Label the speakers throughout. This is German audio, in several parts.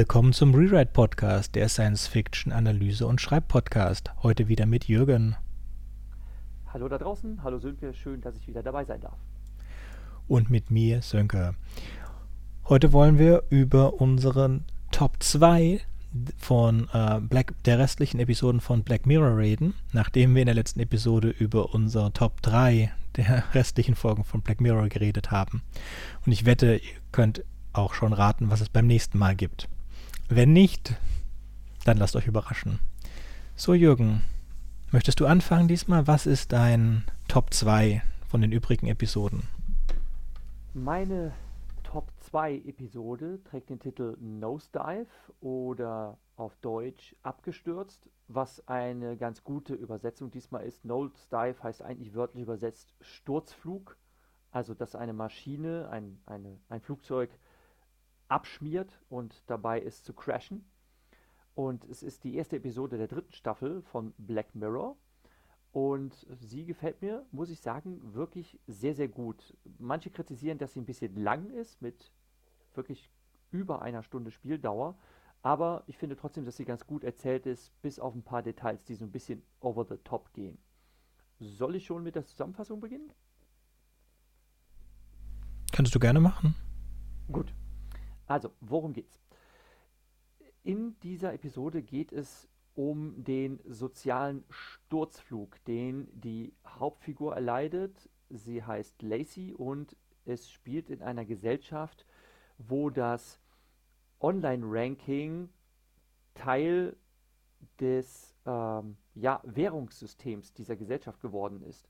Speaker 1: Willkommen zum Rewrite Podcast, der Science Fiction Analyse und Schreibpodcast. Heute wieder mit Jürgen.
Speaker 2: Hallo da draußen, hallo Sönke, schön, dass ich wieder dabei sein darf.
Speaker 1: Und mit mir, Sönke. Heute wollen wir über unseren Top 2 von äh, Black, der restlichen Episoden von Black Mirror reden, nachdem wir in der letzten Episode über unser Top 3 der restlichen Folgen von Black Mirror geredet haben. Und ich wette, ihr könnt auch schon raten, was es beim nächsten Mal gibt. Wenn nicht, dann lasst euch überraschen. So, Jürgen, möchtest du anfangen diesmal? Was ist dein Top 2 von den übrigen Episoden?
Speaker 2: Meine Top 2 Episode trägt den Titel Nosedive oder auf Deutsch abgestürzt, was eine ganz gute Übersetzung diesmal ist. Nosedive heißt eigentlich wörtlich übersetzt Sturzflug, also dass eine Maschine, ein, eine, ein Flugzeug abschmiert und dabei ist zu crashen. Und es ist die erste Episode der dritten Staffel von Black Mirror. Und sie gefällt mir, muss ich sagen, wirklich sehr, sehr gut. Manche kritisieren, dass sie ein bisschen lang ist, mit wirklich über einer Stunde Spieldauer. Aber ich finde trotzdem, dass sie ganz gut erzählt ist, bis auf ein paar Details, die so ein bisschen over the top gehen. Soll ich schon mit der Zusammenfassung beginnen?
Speaker 1: Kannst du gerne machen.
Speaker 2: Gut. Also, worum geht's? In dieser Episode geht es um den sozialen Sturzflug, den die Hauptfigur erleidet. Sie heißt Lacey und es spielt in einer Gesellschaft, wo das Online-Ranking Teil des ähm, ja, Währungssystems dieser Gesellschaft geworden ist.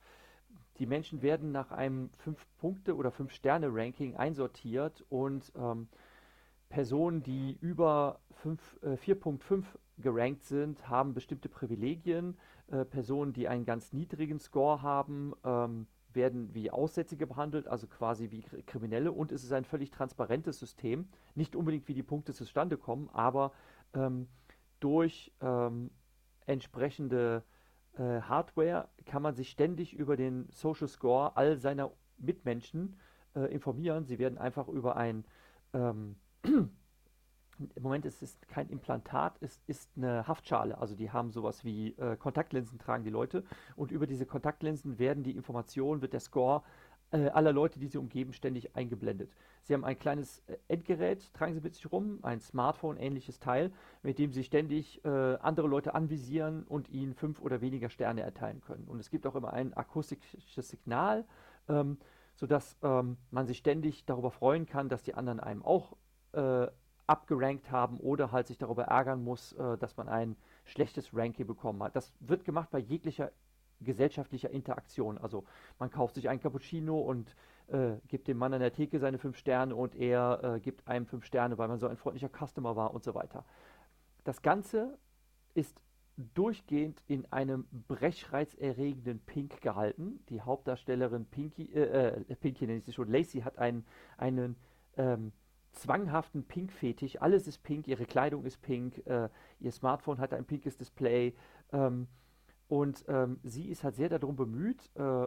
Speaker 2: Die Menschen werden nach einem 5-Punkte- oder 5-Sterne-Ranking einsortiert und ähm, Personen, die über äh, 4.5 gerankt sind, haben bestimmte Privilegien. Äh, Personen, die einen ganz niedrigen Score haben, ähm, werden wie Aussätzige behandelt, also quasi wie Kriminelle. Und es ist ein völlig transparentes System. Nicht unbedingt, wie die Punkte zustande kommen, aber ähm, durch ähm, entsprechende äh, Hardware kann man sich ständig über den Social Score all seiner Mitmenschen äh, informieren. Sie werden einfach über ein ähm, im Moment ist es kein Implantat, es ist eine Haftschale. Also die haben sowas wie äh, Kontaktlinsen tragen die Leute und über diese Kontaktlinsen werden die Informationen, wird der Score äh, aller Leute, die sie umgeben, ständig eingeblendet. Sie haben ein kleines äh, Endgerät, tragen sie mit sich rum, ein Smartphone-ähnliches Teil, mit dem sie ständig äh, andere Leute anvisieren und ihnen fünf oder weniger Sterne erteilen können. Und es gibt auch immer ein akustisches Signal, ähm, sodass ähm, man sich ständig darüber freuen kann, dass die anderen einem auch äh, abgerankt haben oder halt sich darüber ärgern muss, äh, dass man ein schlechtes Ranking bekommen hat. Das wird gemacht bei jeglicher gesellschaftlicher Interaktion. Also man kauft sich ein Cappuccino und äh, gibt dem Mann an der Theke seine fünf Sterne und er äh, gibt einem fünf Sterne, weil man so ein freundlicher Customer war und so weiter. Das Ganze ist durchgehend in einem brechreizerregenden Pink gehalten. Die Hauptdarstellerin Pinky, äh, äh Pinky nenne ich sie schon, Lacey hat einen, einen ähm, zwanghaften Pink-Fetisch. Alles ist pink, ihre Kleidung ist pink, äh, ihr Smartphone hat ein pinkes Display. Ähm, und ähm, sie ist halt sehr darum bemüht, äh,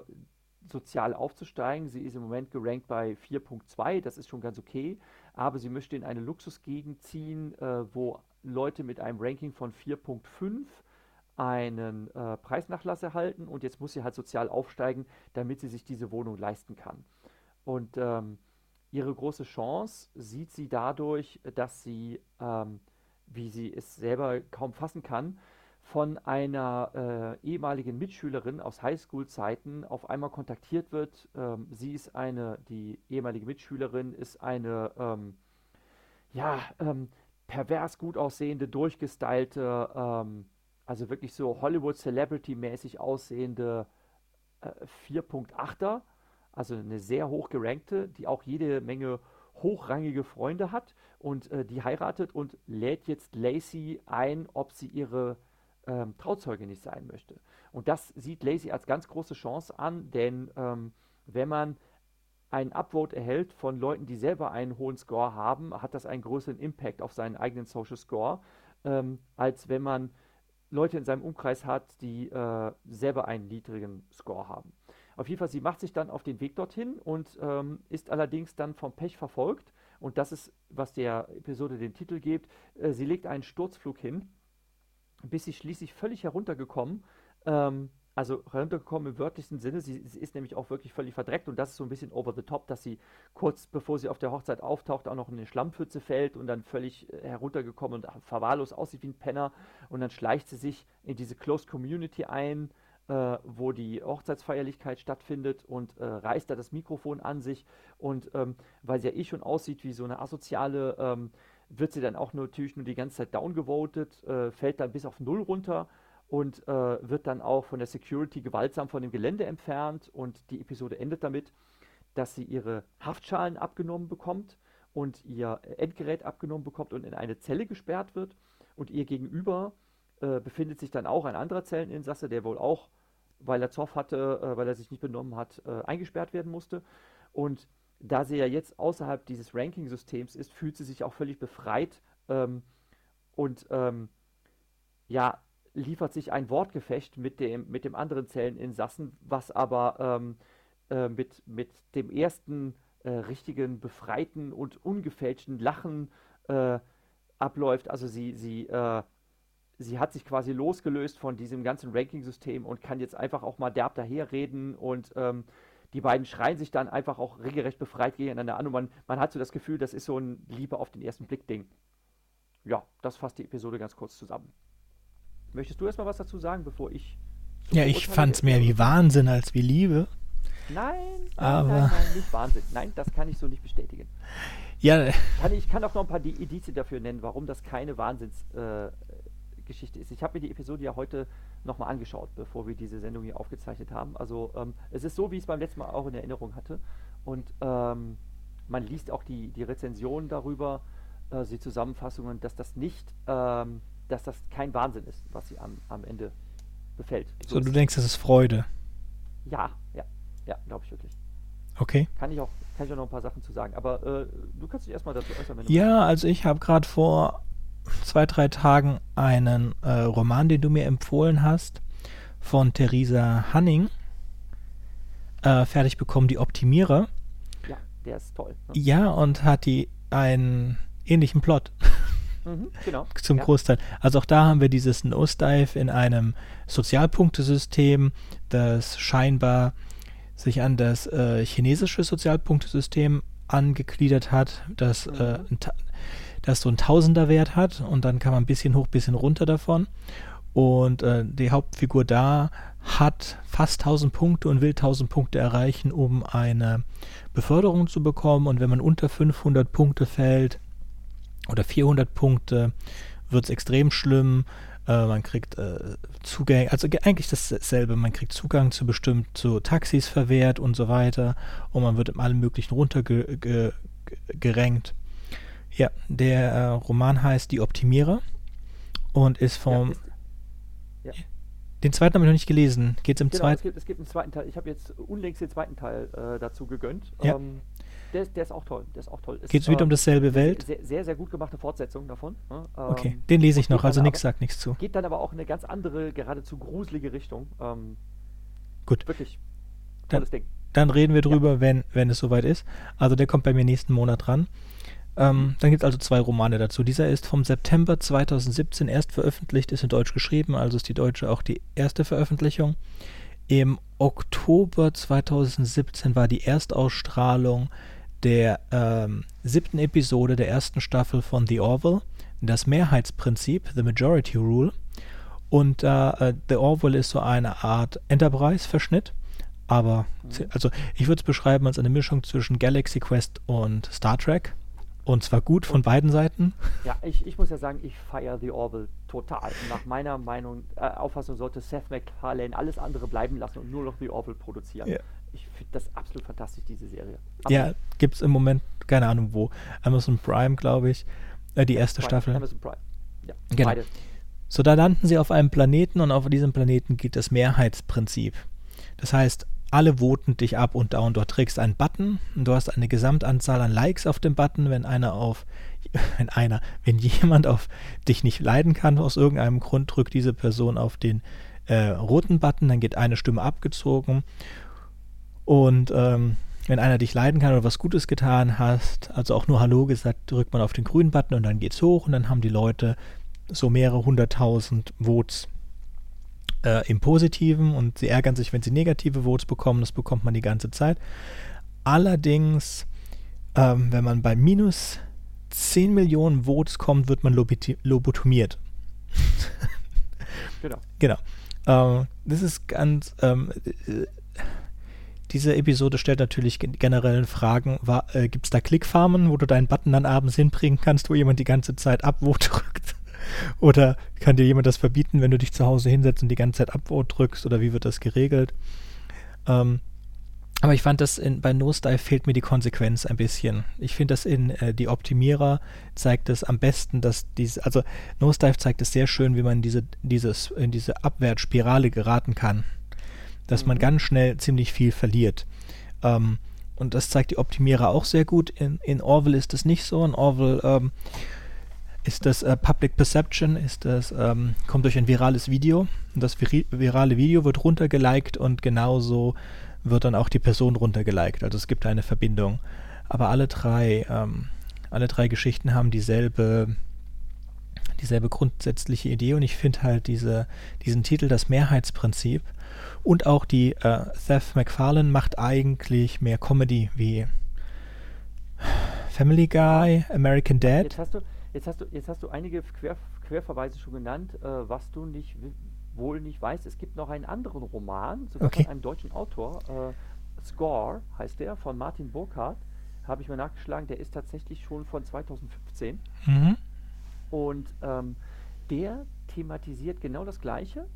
Speaker 2: sozial aufzusteigen. Sie ist im Moment gerankt bei 4.2, das ist schon ganz okay. Aber sie möchte in eine Luxusgegend ziehen, äh, wo Leute mit einem Ranking von 4.5 einen äh, Preisnachlass erhalten. Und jetzt muss sie halt sozial aufsteigen, damit sie sich diese Wohnung leisten kann. Und ähm, ihre große Chance sieht sie dadurch, dass sie, ähm, wie sie es selber kaum fassen kann, von einer äh, ehemaligen Mitschülerin aus Highschool-Zeiten auf einmal kontaktiert wird. Ähm, sie ist eine, die ehemalige Mitschülerin ist eine, ähm, ja, ähm, pervers gut aussehende, durchgestylte, ähm, also wirklich so Hollywood-Celebrity-mäßig aussehende äh, 4.8er also eine sehr hoch gerankte, die auch jede Menge hochrangige Freunde hat und äh, die heiratet und lädt jetzt Lacey ein, ob sie ihre ähm, Trauzeuge nicht sein möchte. Und das sieht Lacey als ganz große Chance an, denn ähm, wenn man einen Upvote erhält von Leuten, die selber einen hohen Score haben, hat das einen größeren Impact auf seinen eigenen Social Score, ähm, als wenn man Leute in seinem Umkreis hat, die äh, selber einen niedrigen Score haben. Auf jeden Fall, sie macht sich dann auf den Weg dorthin und ähm, ist allerdings dann vom Pech verfolgt Und das ist, was der Episode den Titel gibt. Äh, sie legt einen Sturzflug hin, bis sie schließlich völlig heruntergekommen ähm, also heruntergekommen im wörtlichsten Sinne. Sie, sie, ist nämlich auch wirklich völlig verdreckt und das ist so ein bisschen over the top, dass sie kurz bevor sie auf der Hochzeit auftaucht, auch noch in eine Schlammpfütze fällt und dann völlig äh, heruntergekommen und verwahrlos aussieht wie ein Penner. Und dann schleicht sie sich in diese Closed Community ein, äh, wo die Hochzeitsfeierlichkeit stattfindet und äh, reißt da das Mikrofon an sich. Und ähm, weil sie ja eh schon aussieht wie so eine asoziale, ähm, wird sie dann auch natürlich nur die ganze Zeit downgevotet, äh, fällt dann bis auf Null runter und äh, wird dann auch von der Security gewaltsam von dem Gelände entfernt und die Episode endet damit, dass sie ihre Haftschalen abgenommen bekommt und ihr Endgerät abgenommen bekommt und in eine Zelle gesperrt wird und ihr gegenüber äh, befindet sich dann auch ein anderer Zelleninsasse, der wohl auch, weil er Zoff hatte, äh, weil er sich nicht benommen hat, äh, eingesperrt werden musste und da sie ja jetzt außerhalb dieses Ranking-Systems ist, fühlt sie sich auch völlig befreit ähm, und ähm, ja, liefert sich ein Wortgefecht mit dem, mit dem anderen Zelleninsassen, was aber ähm, äh, mit, mit dem ersten äh, richtigen, befreiten und ungefälschten Lachen äh, abläuft. Also sie, sie, äh, sie hat sich quasi losgelöst von diesem ganzen Ranking-System und kann jetzt einfach auch mal derb daherreden und ähm, die beiden schreien sich dann einfach auch regelrecht befreit gegeneinander an und man, man hat so das Gefühl, das ist so ein Liebe auf den ersten Blick-Ding. Ja, das fasst die Episode ganz kurz zusammen. Möchtest du erstmal was dazu sagen, bevor ich.
Speaker 1: Ja, ich fand es mehr wie Wahnsinn als wie Liebe.
Speaker 2: Nein, nein,
Speaker 1: aber
Speaker 2: nein, nein, nicht Wahnsinn. Nein, das kann ich so nicht bestätigen.
Speaker 1: Ja.
Speaker 2: Kann, ich kann auch noch ein paar Indizien dafür nennen, warum das keine Wahnsinnsgeschichte äh, ist. Ich habe mir die Episode ja heute nochmal angeschaut, bevor wir diese Sendung hier aufgezeichnet haben. Also ähm, es ist so, wie ich es beim letzten Mal auch in Erinnerung hatte. Und ähm, man liest auch die, die Rezensionen darüber, äh, die Zusammenfassungen, dass das nicht ähm, dass das kein Wahnsinn ist, was sie am, am Ende befällt.
Speaker 1: So, so du denkst, das ist Freude?
Speaker 2: Ja, ja, ja, glaube ich wirklich.
Speaker 1: Okay.
Speaker 2: Kann ich auch, kann ich auch noch ein paar Sachen zu sagen. Aber äh, du kannst dich erstmal dazu äußern,
Speaker 1: wenn du Ja, willst. also ich habe gerade vor zwei, drei Tagen einen äh, Roman, den du mir empfohlen hast, von Theresa Hanning äh, fertig bekommen, die Optimierer.
Speaker 2: Ja, der ist toll.
Speaker 1: Ne? Ja, und hat die einen ähnlichen Plot.
Speaker 2: Mhm, genau.
Speaker 1: Zum ja. Großteil. Also auch da haben wir dieses Nosedive in einem Sozialpunktesystem, das scheinbar sich an das äh, chinesische Sozialpunktesystem angegliedert hat, das, mhm. äh, das so einen Tausenderwert hat und dann kann man ein bisschen hoch, ein bisschen runter davon. Und äh, die Hauptfigur da hat fast 1000 Punkte und will 1000 Punkte erreichen, um eine Beförderung zu bekommen. Und wenn man unter 500 Punkte fällt, oder 400 Punkte, wird es extrem schlimm. Äh, man kriegt äh, Zugänge, also eigentlich dasselbe. Man kriegt Zugang zu bestimmten zu Taxis verwehrt und so weiter. Und man wird in allem Möglichen runtergerenkt. Ja, der äh, Roman heißt Die Optimierer und ist vom. Ja, ist, ja. Den zweiten habe ich noch nicht gelesen. Geht es im
Speaker 2: genau,
Speaker 1: zweiten?
Speaker 2: Es gibt, es gibt einen zweiten Teil. Ich habe jetzt unlängst den zweiten Teil äh, dazu gegönnt.
Speaker 1: Ja. Ähm,
Speaker 2: der, der, ist auch toll. Der ist auch toll.
Speaker 1: Geht es wieder um dasselbe Welt?
Speaker 2: Sehr, sehr, sehr, gut gemachte Fortsetzung davon.
Speaker 1: Ne? okay, ähm, den lese ich noch, also nichts sagt nichts zu.
Speaker 2: Geht dann aber auch in eine ganz andere, geradezu gruselige Richtung. Ähm,
Speaker 1: gut.
Speaker 2: Wirklich
Speaker 1: tolles dann, Ding. Dann reden wir drüber, ja. wenn, wenn es soweit ist. Also der kommt bei mir nächsten Monat ran. Ähm, dann gibt es also zwei Romane dazu. Dieser ist vom September 2017 erst veröffentlicht, ist in Deutsch geschrieben, also ist die deutsche auch die erste Veröffentlichung. Im Oktober 2017 war die Erstausstrahlung der ähm, siebten Episode der ersten Staffel von The Orville, das Mehrheitsprinzip, The Majority Rule. Und äh, The Orville ist so eine Art Enterprise-Verschnitt, aber mhm. also ich würde es beschreiben als eine Mischung zwischen Galaxy Quest und Star Trek. Und zwar gut von und, beiden Seiten.
Speaker 2: Ja, ich, ich muss ja sagen, ich feiere The Orville total. nach meiner Meinung, äh, Auffassung sollte Seth MacFarlane alles andere bleiben lassen und nur noch The Orville produzieren. Ja ich finde das absolut fantastisch, diese Serie.
Speaker 1: Absolut. Ja, gibt es im Moment, keine Ahnung wo. Amazon Prime, glaube ich. Äh, die erste
Speaker 2: Prime,
Speaker 1: Staffel.
Speaker 2: Amazon Prime. Ja,
Speaker 1: genau. beide. So, da landen sie auf einem Planeten und auf diesem Planeten gilt das Mehrheitsprinzip. Das heißt, alle voten dich ab und da und dort trägst einen Button und du hast eine Gesamtanzahl an Likes auf dem Button, wenn einer auf, wenn einer, wenn jemand auf dich nicht leiden kann aus irgendeinem Grund, drückt diese Person auf den äh, roten Button, dann geht eine Stimme abgezogen. Und ähm, wenn einer dich leiden kann oder was Gutes getan hast, also auch nur Hallo gesagt, drückt man auf den grünen Button und dann geht's hoch und dann haben die Leute so mehrere hunderttausend Votes äh, im Positiven und sie ärgern sich, wenn sie negative Votes bekommen. Das bekommt man die ganze Zeit. Allerdings, ähm, wenn man bei minus 10 Millionen Votes kommt, wird man lobotomiert. genau. Genau. Ähm, das ist ganz. Ähm, äh, diese Episode stellt natürlich generellen Fragen. Äh, Gibt es da Klickfarmen, wo du deinen Button dann abends hinbringen kannst, wo jemand die ganze Zeit Upvote drückt? Oder kann dir jemand das verbieten, wenn du dich zu Hause hinsetzt und die ganze Zeit Upvote drückst? Oder wie wird das geregelt? Ähm, aber ich fand das in, bei Nosedive fehlt mir die Konsequenz ein bisschen. Ich finde das in äh, die Optimierer zeigt es am besten, dass diese, also Nosedive zeigt es sehr schön, wie man diese, dieses, in diese Abwärtsspirale geraten kann. Dass mhm. man ganz schnell ziemlich viel verliert. Ähm, und das zeigt die Optimierer auch sehr gut. In, in Orville ist das nicht so. In Orville ähm, ist das äh, Public Perception, ist das, ähm, kommt durch ein virales Video. Und das vir virale Video wird runtergeliked und genauso wird dann auch die Person runtergeliked. Also es gibt eine Verbindung. Aber alle drei, ähm, alle drei Geschichten haben dieselbe, dieselbe grundsätzliche Idee und ich finde halt diese, diesen Titel, das Mehrheitsprinzip und auch die äh, Seth MacFarlane macht eigentlich mehr Comedy wie Family Guy, American Dad.
Speaker 2: Jetzt hast du, jetzt hast du, jetzt hast du einige Quer, Querverweise schon genannt, äh, was du nicht wohl nicht weiß, es gibt noch einen anderen Roman, sogar okay. von einem deutschen Autor, äh, Score heißt der, von Martin Burkhardt, habe ich mal nachgeschlagen, der ist tatsächlich schon von 2015. Mhm. Und ähm, der thematisiert genau das Gleiche,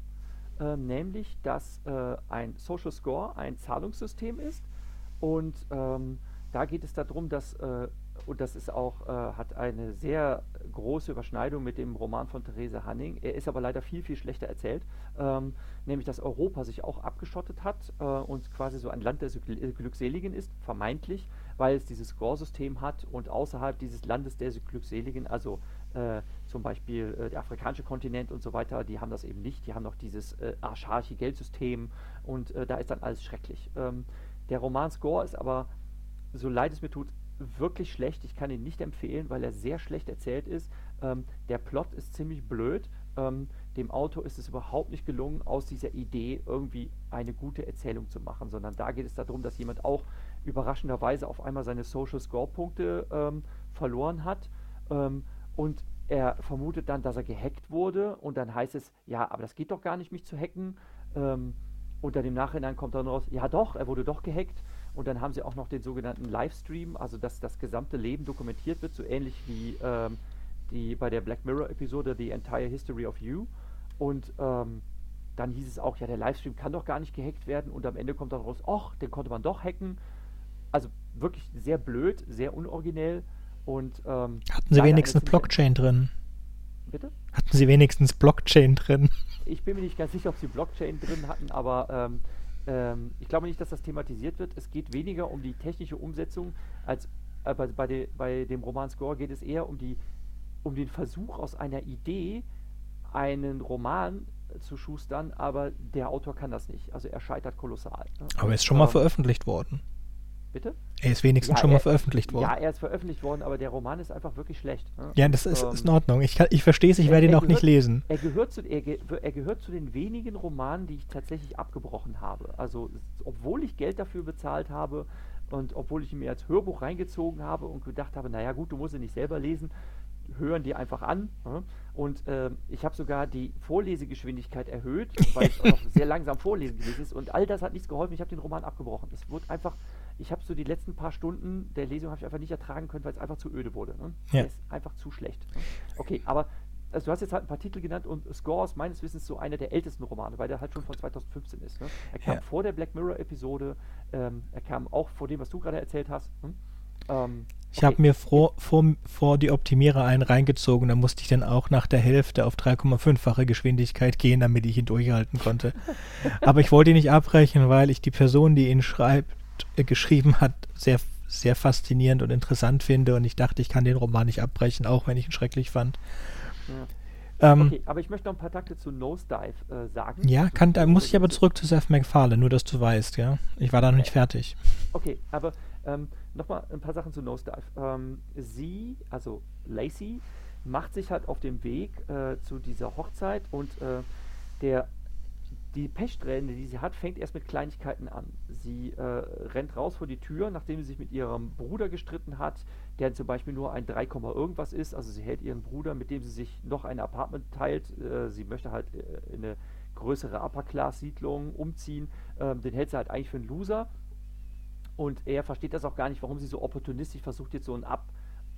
Speaker 2: äh, nämlich, dass äh, ein Social Score ein Zahlungssystem ist. Und ähm, da geht es darum, dass äh, und das ist auch, äh, hat eine sehr große Überschneidung mit dem Roman von Therese Hanning. Er ist aber leider viel, viel schlechter erzählt, ähm, nämlich dass Europa sich auch abgeschottet hat äh, und quasi so ein Land der Glückseligen ist, vermeintlich, weil es dieses Score-System hat und außerhalb dieses Landes der Glückseligen, also äh, zum Beispiel äh, der afrikanische Kontinent und so weiter, die haben das eben nicht, die haben noch dieses äh, archaische Geldsystem und äh, da ist dann alles schrecklich. Ähm, der Roman Score ist aber, so leid es mir tut, wirklich schlecht. Ich kann ihn nicht empfehlen, weil er sehr schlecht erzählt ist. Ähm, der Plot ist ziemlich blöd. Ähm, dem Autor ist es überhaupt nicht gelungen, aus dieser Idee irgendwie eine gute Erzählung zu machen, sondern da geht es darum, dass jemand auch überraschenderweise auf einmal seine Social Score Punkte ähm, verloren hat ähm, und er vermutet dann, dass er gehackt wurde und dann heißt es, ja, aber das geht doch gar nicht, mich zu hacken. Ähm, und dann im Nachhinein kommt dann raus, ja doch, er wurde doch gehackt. Und dann haben sie auch noch den sogenannten Livestream, also dass das gesamte Leben dokumentiert wird, so ähnlich wie ähm, die bei der Black Mirror-Episode The Entire History of You. Und ähm, dann hieß es auch, ja, der Livestream kann doch gar nicht gehackt werden. Und am Ende kommt dann raus, ach, den konnte man doch hacken. Also wirklich sehr blöd, sehr unoriginell. Und,
Speaker 1: ähm, Hatten sie wenigstens Blockchain drin?
Speaker 2: Bitte?
Speaker 1: Hatten sie wenigstens Blockchain drin?
Speaker 2: Ich bin mir nicht ganz sicher, ob sie Blockchain drin hatten, aber ähm, ähm, ich glaube nicht, dass das thematisiert wird. Es geht weniger um die technische Umsetzung als äh, bei, bei, de, bei, dem Roman Score geht es eher um, die, um den Versuch aus einer Idee einen Roman zu schustern, aber der Autor kann das nicht. Also er scheitert kolossal.
Speaker 1: Ne? Aber er ist schon mal ähm, veröffentlicht worden.
Speaker 2: Bitte?
Speaker 1: Er ist wenigstens ja, schon mal veröffentlicht worden.
Speaker 2: Ja, er ist veröffentlicht worden, aber der Roman ist einfach wirklich schlecht.
Speaker 1: Ne? Ja, das ist, ähm, ist, in Ordnung. Ich, ich verstehe es, ich er, werde ihn auch nicht lesen.
Speaker 2: Er gehört, zu, er, er, gehört zu den wenigen Romanen, die ich tatsächlich abgebrochen habe. Also, obwohl ich Geld dafür bezahlt habe und obwohl ich ihn mir als Hörbuch reingezogen habe und gedacht habe, naja gut, du musst ihn nicht selber lesen, hören die einfach an. Ne? Und äh, ich habe sogar die Vorlesegeschwindigkeit erhöht, weil es auch noch sehr langsam vorlesen gewesen ist. Und all das hat nichts geholfen. Ich habe den Roman abgebrochen. Es wurde einfach ich habe so die letzten paar Stunden der Lesung habe ich einfach nicht ertragen können, weil es einfach zu öde wurde. Ne? Ja. Der ist einfach zu schlecht. Ne? Okay, aber also du hast jetzt halt ein paar Titel genannt und Score ist meines Wissens so einer der ältesten Romane, weil der halt schon von 2015 ist. Ne? Er kam ja. vor der Black Mirror-Episode, ähm, er kam auch vor dem, was du gerade erzählt hast. Hm?
Speaker 1: Ähm, ich okay. habe mir vor, vor, vor die Optimierer einen reingezogen, da musste ich dann auch nach der Hälfte auf 3,5-fache Geschwindigkeit gehen, damit ich ihn durchhalten konnte. Aber ich wollte ihn nicht abbrechen, weil ich die Person, die ihn schreibt, äh, geschrieben hat, sehr, sehr faszinierend und interessant finde. Und ich dachte, ich kann den Roman nicht abbrechen, auch wenn ich ihn schrecklich fand.
Speaker 2: Ja. Ähm, okay, aber ich möchte noch ein paar Takte zu Nosedive äh, sagen.
Speaker 1: Ja, kann, da muss ich aber zurück zu Seth MacFarlane, nur dass du weißt, ja. Ich war da noch nicht fertig.
Speaker 2: Okay, aber ähm, nochmal ein paar Sachen zu Nosedive. Ähm, sie, also Lacey, macht sich halt auf dem Weg äh, zu dieser Hochzeit und äh, der die Pechsträhne, die sie hat, fängt erst mit Kleinigkeiten an. Sie äh, rennt raus vor die Tür, nachdem sie sich mit ihrem Bruder gestritten hat, der zum Beispiel nur ein 3, irgendwas ist. Also sie hält ihren Bruder, mit dem sie sich noch ein Apartment teilt. Äh, sie möchte halt äh, in eine größere Upper-Class-Siedlung umziehen. Ähm, den hält sie halt eigentlich für einen Loser. Und er versteht das auch gar nicht, warum sie so opportunistisch versucht, jetzt so ein Up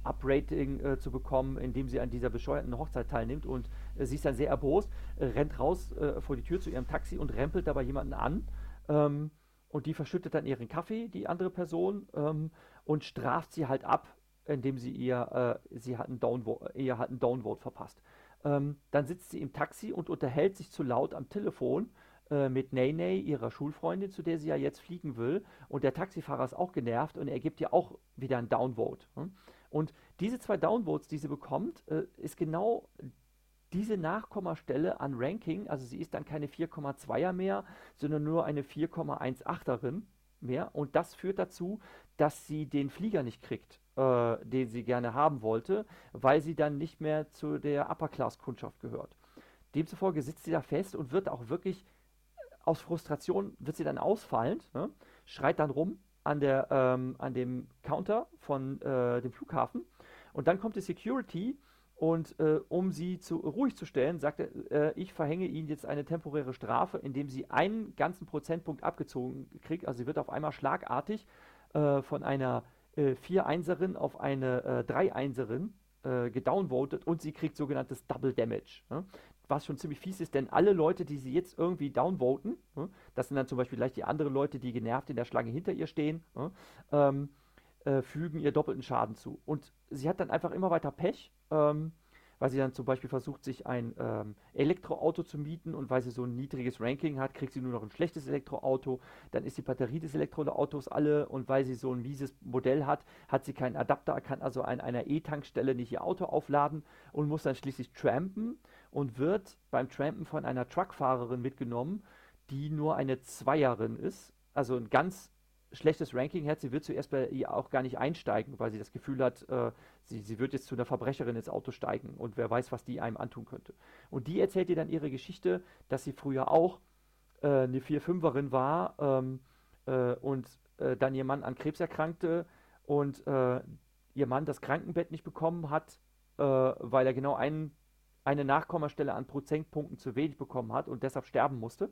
Speaker 2: Uprating äh, zu bekommen, indem sie an dieser bescheuerten Hochzeit teilnimmt. Und äh, sie ist dann sehr erbost, äh, rennt raus äh, vor die Tür zu ihrem Taxi und rempelt dabei jemanden an. Ähm, und die verschüttet dann ihren Kaffee, die andere Person, ähm, und straft sie halt ab, indem sie ihr, äh, sie hat einen Downvote, ihr hat einen Downvote verpasst. Ähm, dann sitzt sie im Taxi und unterhält sich zu laut am Telefon äh, mit Nene, ihrer Schulfreundin, zu der sie ja jetzt fliegen will. Und der Taxifahrer ist auch genervt und er gibt ihr auch wieder ein Downvote. Hm? Und diese zwei Downvotes, die sie bekommt, äh, ist genau diese Nachkommastelle an Ranking. Also sie ist dann keine 4,2er mehr, sondern nur eine 4,18erin mehr. Und das führt dazu, dass sie den Flieger nicht kriegt, äh, den sie gerne haben wollte, weil sie dann nicht mehr zu der Upper-Class-Kundschaft gehört. Demzufolge sitzt sie da fest und wird auch wirklich aus Frustration wird sie dann ausfallend, ne? schreit dann rum an, der, ähm, an dem Counter von äh, dem Flughafen und dann kommt die Security und äh, um sie zu, ruhig zu stellen, sagt er, äh, ich verhänge Ihnen jetzt eine temporäre Strafe, indem sie einen ganzen Prozentpunkt abgezogen kriegt. Also sie wird auf einmal schlagartig äh, von einer äh, 4-Einserin auf eine äh, 3-Einserin äh, gedownvotet und sie kriegt sogenanntes Double Damage. Ne? Was schon ziemlich fies ist, denn alle Leute, die sie jetzt irgendwie downvoten, ne, das sind dann zum Beispiel gleich die anderen Leute, die genervt in der Schlange hinter ihr stehen, ne, ähm, äh, fügen ihr doppelten Schaden zu. Und sie hat dann einfach immer weiter Pech. Ähm, weil sie dann zum Beispiel versucht, sich ein ähm, Elektroauto zu mieten und weil sie so ein niedriges Ranking hat, kriegt sie nur noch ein schlechtes Elektroauto. Dann ist die Batterie des Elektroautos alle und weil sie so ein mieses Modell hat, hat sie keinen Adapter, kann also an einer E-Tankstelle nicht ihr Auto aufladen und muss dann schließlich trampen und wird beim Trampen von einer Truckfahrerin mitgenommen, die nur eine Zweierin ist. Also ein ganz schlechtes Ranking hat. Sie wird zuerst bei ihr auch gar nicht einsteigen, weil sie das Gefühl hat, äh, sie, sie wird jetzt zu einer Verbrecherin ins Auto steigen und wer weiß, was die einem antun könnte. Und die erzählt ihr dann ihre Geschichte, dass sie früher auch äh, eine 4-5erin war ähm, äh, und äh, dann ihr Mann an Krebs erkrankte und äh, ihr Mann das Krankenbett nicht bekommen hat, äh, weil er genau einen, eine Nachkommastelle an Prozentpunkten zu wenig bekommen hat und deshalb sterben musste.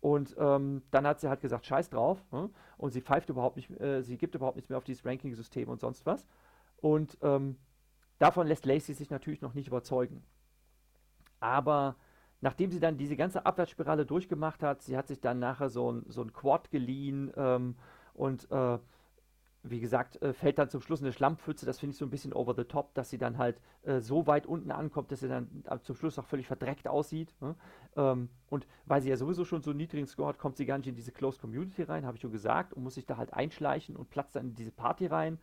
Speaker 2: Und ähm, dann hat sie halt gesagt, scheiß drauf. Ne? Und sie pfeift überhaupt nicht, äh, sie gibt überhaupt nichts mehr auf dieses Ranking-System und sonst was. Und ähm, davon lässt Lacey sich natürlich noch nicht überzeugen. Aber nachdem sie dann diese ganze Abwärtsspirale durchgemacht hat, sie hat sich dann nachher so ein, so ein Quad geliehen ähm, und äh, wie gesagt, äh, fällt dann zum Schluss eine Schlammpfütze. Das finde ich so ein bisschen over the top, dass sie dann halt äh, so weit unten ankommt, dass sie dann äh, zum Schluss auch völlig verdreckt aussieht. Ne? Ähm, und weil sie ja sowieso schon so einen niedrigen Score hat, kommt sie gar nicht in diese Close Community rein, habe ich schon gesagt, und muss sich da halt einschleichen und platzt dann in diese Party rein,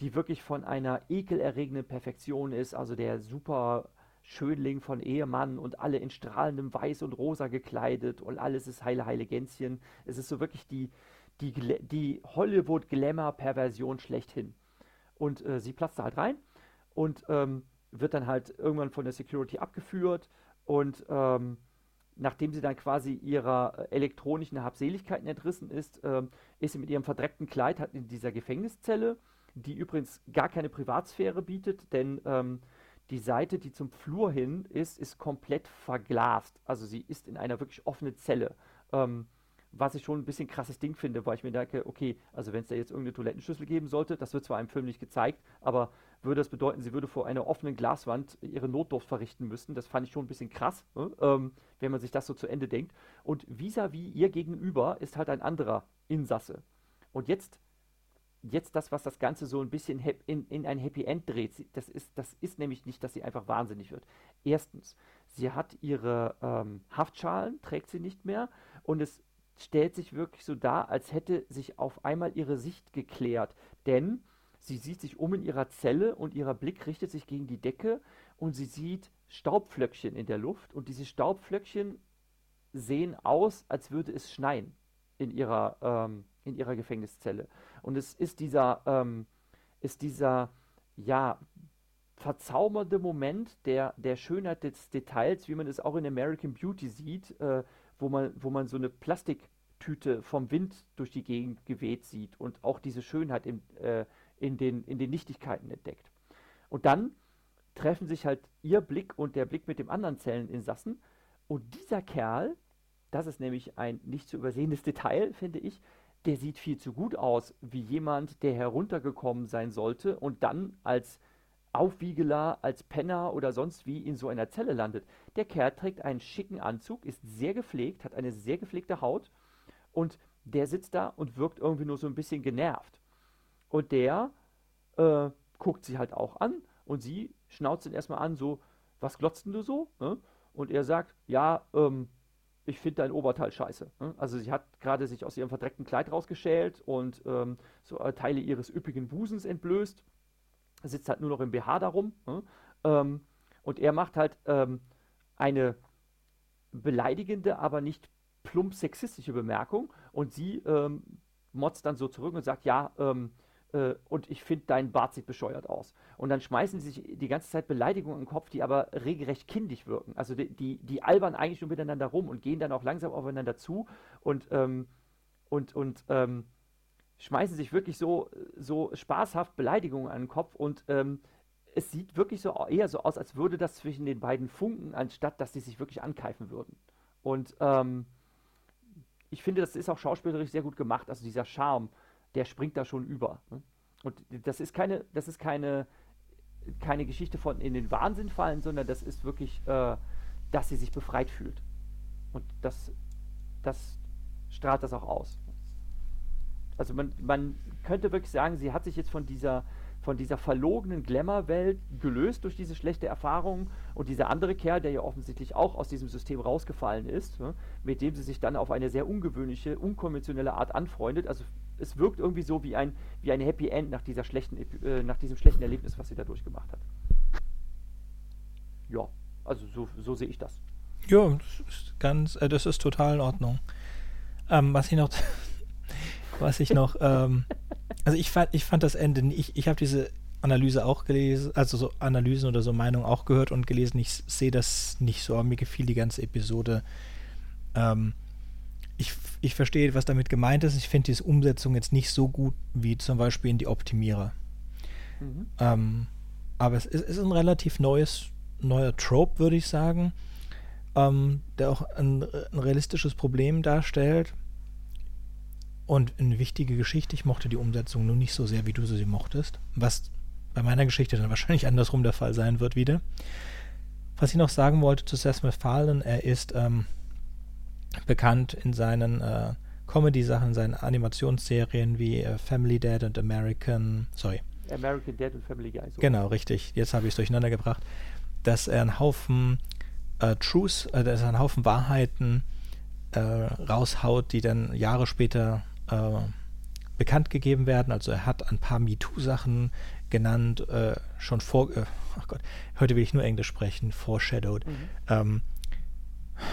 Speaker 2: die wirklich von einer ekelerregenden Perfektion ist. Also der super Schönling von Ehemann und alle in strahlendem Weiß und Rosa gekleidet und alles ist heile, heile Gänschen. Es ist so wirklich die die, die Hollywood-Glamour-Perversion schlechthin. Und äh, sie platzt da halt rein und ähm, wird dann halt irgendwann von der Security abgeführt und ähm, nachdem sie dann quasi ihrer äh, elektronischen Habseligkeiten entrissen ist, ähm, ist sie mit ihrem verdreckten Kleid halt in dieser Gefängniszelle, die übrigens gar keine Privatsphäre bietet, denn ähm, die Seite, die zum Flur hin ist, ist komplett verglast. Also sie ist in einer wirklich offenen Zelle. Ähm, was ich schon ein bisschen krasses Ding finde, weil ich mir denke, okay, also wenn es da jetzt irgendeine Toilettenschüssel geben sollte, das wird zwar im Film nicht gezeigt, aber würde das bedeuten, sie würde vor einer offenen Glaswand ihre Notdurft verrichten müssen. Das fand ich schon ein bisschen krass, ne? ähm, wenn man sich das so zu Ende denkt. Und vis-à-vis -vis ihr gegenüber ist halt ein anderer Insasse. Und jetzt, jetzt das, was das Ganze so ein bisschen in, in ein Happy End dreht, das ist, das ist nämlich nicht, dass sie einfach wahnsinnig wird. Erstens, sie hat ihre ähm, Haftschalen, trägt sie nicht mehr und es stellt sich wirklich so dar, als hätte sich auf einmal ihre Sicht geklärt. Denn sie sieht sich um in ihrer Zelle und ihr Blick richtet sich gegen die Decke und sie sieht Staubflöckchen in der Luft und diese Staubflöckchen sehen aus, als würde es schneien in ihrer, ähm, in ihrer Gefängniszelle. Und es ist dieser, ähm, ist dieser, ja, verzaubernde Moment der, der Schönheit des Details, wie man es auch in American Beauty sieht, äh, wo, man, wo man so eine Plastiktüte vom Wind durch die Gegend geweht sieht und auch diese Schönheit in, äh, in, den, in den Nichtigkeiten entdeckt. Und dann treffen sich halt ihr Blick und der Blick mit dem anderen Zelleninsassen. Und dieser Kerl, das ist nämlich ein nicht zu übersehendes Detail, finde ich, der sieht viel zu gut aus wie jemand, der heruntergekommen sein sollte und dann als Aufwiegeler, als Penner oder sonst wie in so einer Zelle landet. Der Kerl trägt einen schicken Anzug, ist sehr gepflegt, hat eine sehr gepflegte Haut und der sitzt da und wirkt irgendwie nur so ein bisschen genervt. Und der äh, guckt sie halt auch an und sie schnauzt ihn erstmal an, so, was glotzt denn du so? Ne? Und er sagt, ja, ähm, ich finde dein Oberteil scheiße. Ne? Also sie hat gerade sich aus ihrem verdreckten Kleid rausgeschält und ähm, so äh, Teile ihres üppigen Busens entblößt. Sitzt halt nur noch im BH darum. Ne? Ähm, und er macht halt ähm, eine beleidigende, aber nicht plump sexistische Bemerkung. Und sie ähm, motzt dann so zurück und sagt, ja, ähm, äh, und ich finde, dein Bart sieht bescheuert aus. Und dann schmeißen sie sich die ganze Zeit Beleidigungen im Kopf, die aber regelrecht kindisch wirken. Also die, die, die albern eigentlich nur miteinander rum und gehen dann auch langsam aufeinander zu und, ähm, und, und ähm, schmeißen sich wirklich so, so spaßhaft Beleidigungen an den Kopf und ähm, es sieht wirklich so eher so aus, als würde das zwischen den beiden funken, anstatt dass sie sich wirklich ankeifen würden. Und ähm, ich finde, das ist auch schauspielerisch sehr gut gemacht. Also dieser Charme, der springt da schon über. Ne? Und das ist keine, das ist keine, keine Geschichte von in den Wahnsinn fallen, sondern das ist wirklich, äh, dass sie sich befreit fühlt. Und das, das strahlt das auch aus. Also man, man könnte wirklich sagen, sie hat sich jetzt von dieser von dieser verlogenen Glamour-Welt gelöst durch diese schlechte Erfahrung und dieser andere Kerl, der ja offensichtlich auch aus diesem System rausgefallen ist, ne, mit dem sie sich dann auf eine sehr ungewöhnliche, unkonventionelle Art anfreundet. Also es wirkt irgendwie so wie ein, wie ein Happy End nach, dieser schlechten, äh, nach diesem schlechten Erlebnis, was sie da durchgemacht hat. Ja, also so, so sehe ich das.
Speaker 1: Ja, das ist ganz, äh, das ist total in Ordnung. Ähm, was ich noch, was ich noch, ähm, also ich fand, ich fand das Ende, ich, ich habe diese Analyse auch gelesen, also so Analysen oder so Meinungen auch gehört und gelesen. Ich sehe das nicht so, aber mir gefiel die ganze Episode. Ähm, ich, ich verstehe, was damit gemeint ist. Ich finde diese Umsetzung jetzt nicht so gut wie zum Beispiel in die Optimierer. Mhm. Ähm, aber es ist, ist, ein relativ neues, neuer Trope, würde ich sagen, ähm, der auch ein, ein, realistisches Problem darstellt. Und eine wichtige Geschichte. Ich mochte die Umsetzung nur nicht so sehr, wie du sie mochtest. Was bei meiner Geschichte dann wahrscheinlich andersrum der Fall sein wird wieder. Was ich noch sagen wollte zu Seth MacFarlane, er ist ähm, bekannt in seinen äh, Comedy-Sachen, seinen Animationsserien wie äh, Family Dad und American, sorry.
Speaker 2: American Dad und Family Guy.
Speaker 1: So. Genau, richtig. Jetzt habe ich es durcheinander gebracht, dass er einen Haufen äh, Truths, äh, dass er einen Haufen Wahrheiten äh, raushaut, die dann Jahre später äh, bekannt gegeben werden. Also er hat ein paar MeToo-Sachen genannt, äh, schon vor, äh, ach Gott, heute will ich nur Englisch sprechen, foreshadowed. Mhm. Ähm,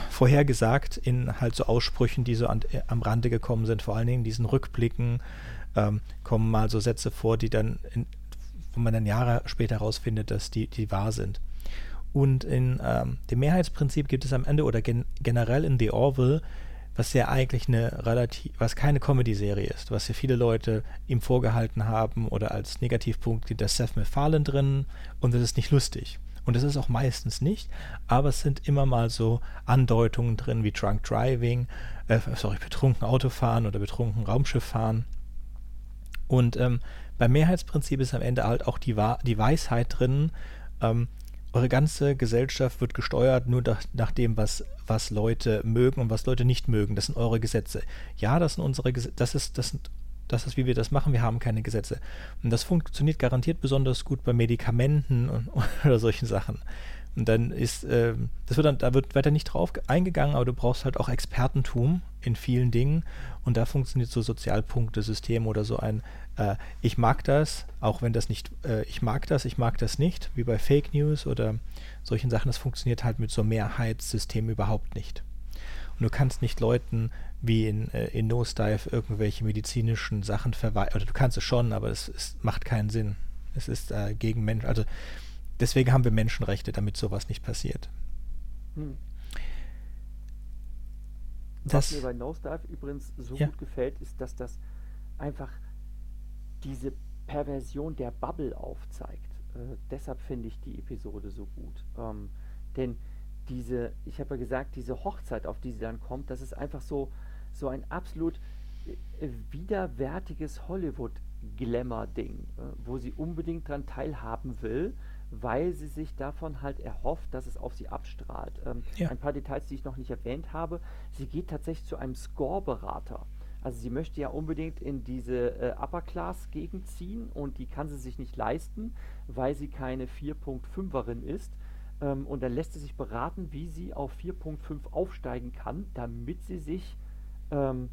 Speaker 1: vorhergesagt in halt so Aussprüchen, die so an, äh, am Rande gekommen sind, vor allen Dingen in diesen Rückblicken ähm, kommen mal so Sätze vor, die dann, in, wo man dann Jahre später herausfindet, dass die, die wahr sind. Und in ähm, dem Mehrheitsprinzip gibt es am Ende oder gen generell in The Orville, was ja eigentlich eine relativ, was keine Comedy-Serie ist, was ja viele Leute ihm vorgehalten haben oder als Negativpunkt, da ist Seth MacFarlane drin und das ist nicht lustig. Und das ist auch meistens nicht, aber es sind immer mal so Andeutungen drin wie Drunk Driving, äh, sorry, betrunken Autofahren oder betrunken Raumschiff fahren. Und ähm, beim Mehrheitsprinzip ist am Ende halt auch die, die Weisheit drin, ähm, eure ganze Gesellschaft wird gesteuert nur nach, nach dem, was, was Leute mögen und was Leute nicht mögen. Das sind eure Gesetze. Ja, das sind unsere Gesetze, das ist, das sind das ist, wie wir das machen, wir haben keine Gesetze. Und das funktioniert garantiert besonders gut bei Medikamenten und, oder solchen Sachen. Und dann ist, äh, das wird dann, da wird weiter nicht drauf eingegangen, aber du brauchst halt auch Expertentum in vielen Dingen. Und da funktioniert so Sozialpunktesystem oder so ein, äh, ich mag das, auch wenn das nicht, äh, ich mag das, ich mag das nicht, wie bei Fake News oder solchen Sachen, das funktioniert halt mit so einem Mehrheitssystem überhaupt nicht. Und du kannst nicht Leuten wie in, äh, in Nosedive irgendwelche medizinischen Sachen verweigern. Oder du kannst es schon, aber es, es macht keinen Sinn. Es ist äh, gegen Menschen. Also deswegen haben wir Menschenrechte, damit sowas nicht passiert. Hm.
Speaker 2: Was mir bei Nosedive übrigens so ja. gut gefällt, ist, dass das einfach diese Perversion der Bubble aufzeigt. Äh, deshalb finde ich die Episode so gut. Ähm, denn diese, ich habe ja gesagt, diese Hochzeit, auf die sie dann kommt, das ist einfach so, so ein absolut äh, widerwärtiges Hollywood-Glamour-Ding, äh, wo sie unbedingt daran teilhaben will, weil sie sich davon halt erhofft, dass es auf sie abstrahlt. Ähm, ja. Ein paar Details, die ich noch nicht erwähnt habe. Sie geht tatsächlich zu einem Score-Berater. Also sie möchte ja unbedingt in diese äh, Upper-Class-Gegend ziehen und die kann sie sich nicht leisten, weil sie keine 4.5erin ist. Ähm, und dann lässt sie sich beraten, wie sie auf 4.5 aufsteigen kann, damit sie sich ähm,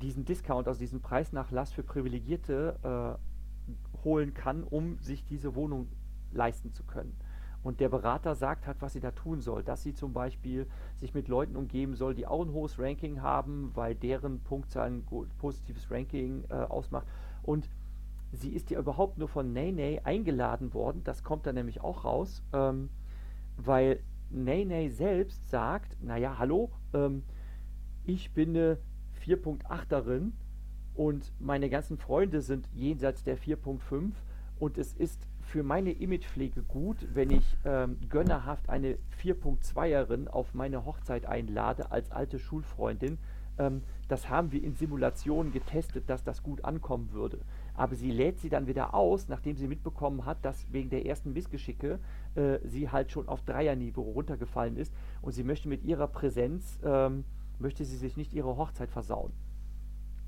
Speaker 2: diesen Discount, also diesen Preisnachlass für Privilegierte äh, holen kann, um sich diese Wohnung leisten zu können. Und der Berater sagt halt, was sie da tun soll. Dass sie zum Beispiel sich mit Leuten umgeben soll, die auch ein hohes Ranking haben, weil deren Punktzahl ein positives Ranking äh, ausmacht. Und sie ist ja überhaupt nur von Nene eingeladen worden. Das kommt dann nämlich auch raus, ähm, weil Nene selbst sagt, naja, hallo, ähm, ich bin eine 4.8erin und meine ganzen Freunde sind jenseits der 4.5 und es ist für meine Imagepflege gut, wenn ich ähm, gönnerhaft eine 4.2erin auf meine Hochzeit einlade als alte Schulfreundin. Ähm, das haben wir in Simulationen getestet, dass das gut ankommen würde. Aber sie lädt sie dann wieder aus, nachdem sie mitbekommen hat, dass wegen der ersten Missgeschicke äh, sie halt schon auf Dreierniveau runtergefallen ist und sie möchte mit ihrer Präsenz, ähm, möchte sie sich nicht ihre Hochzeit versauen.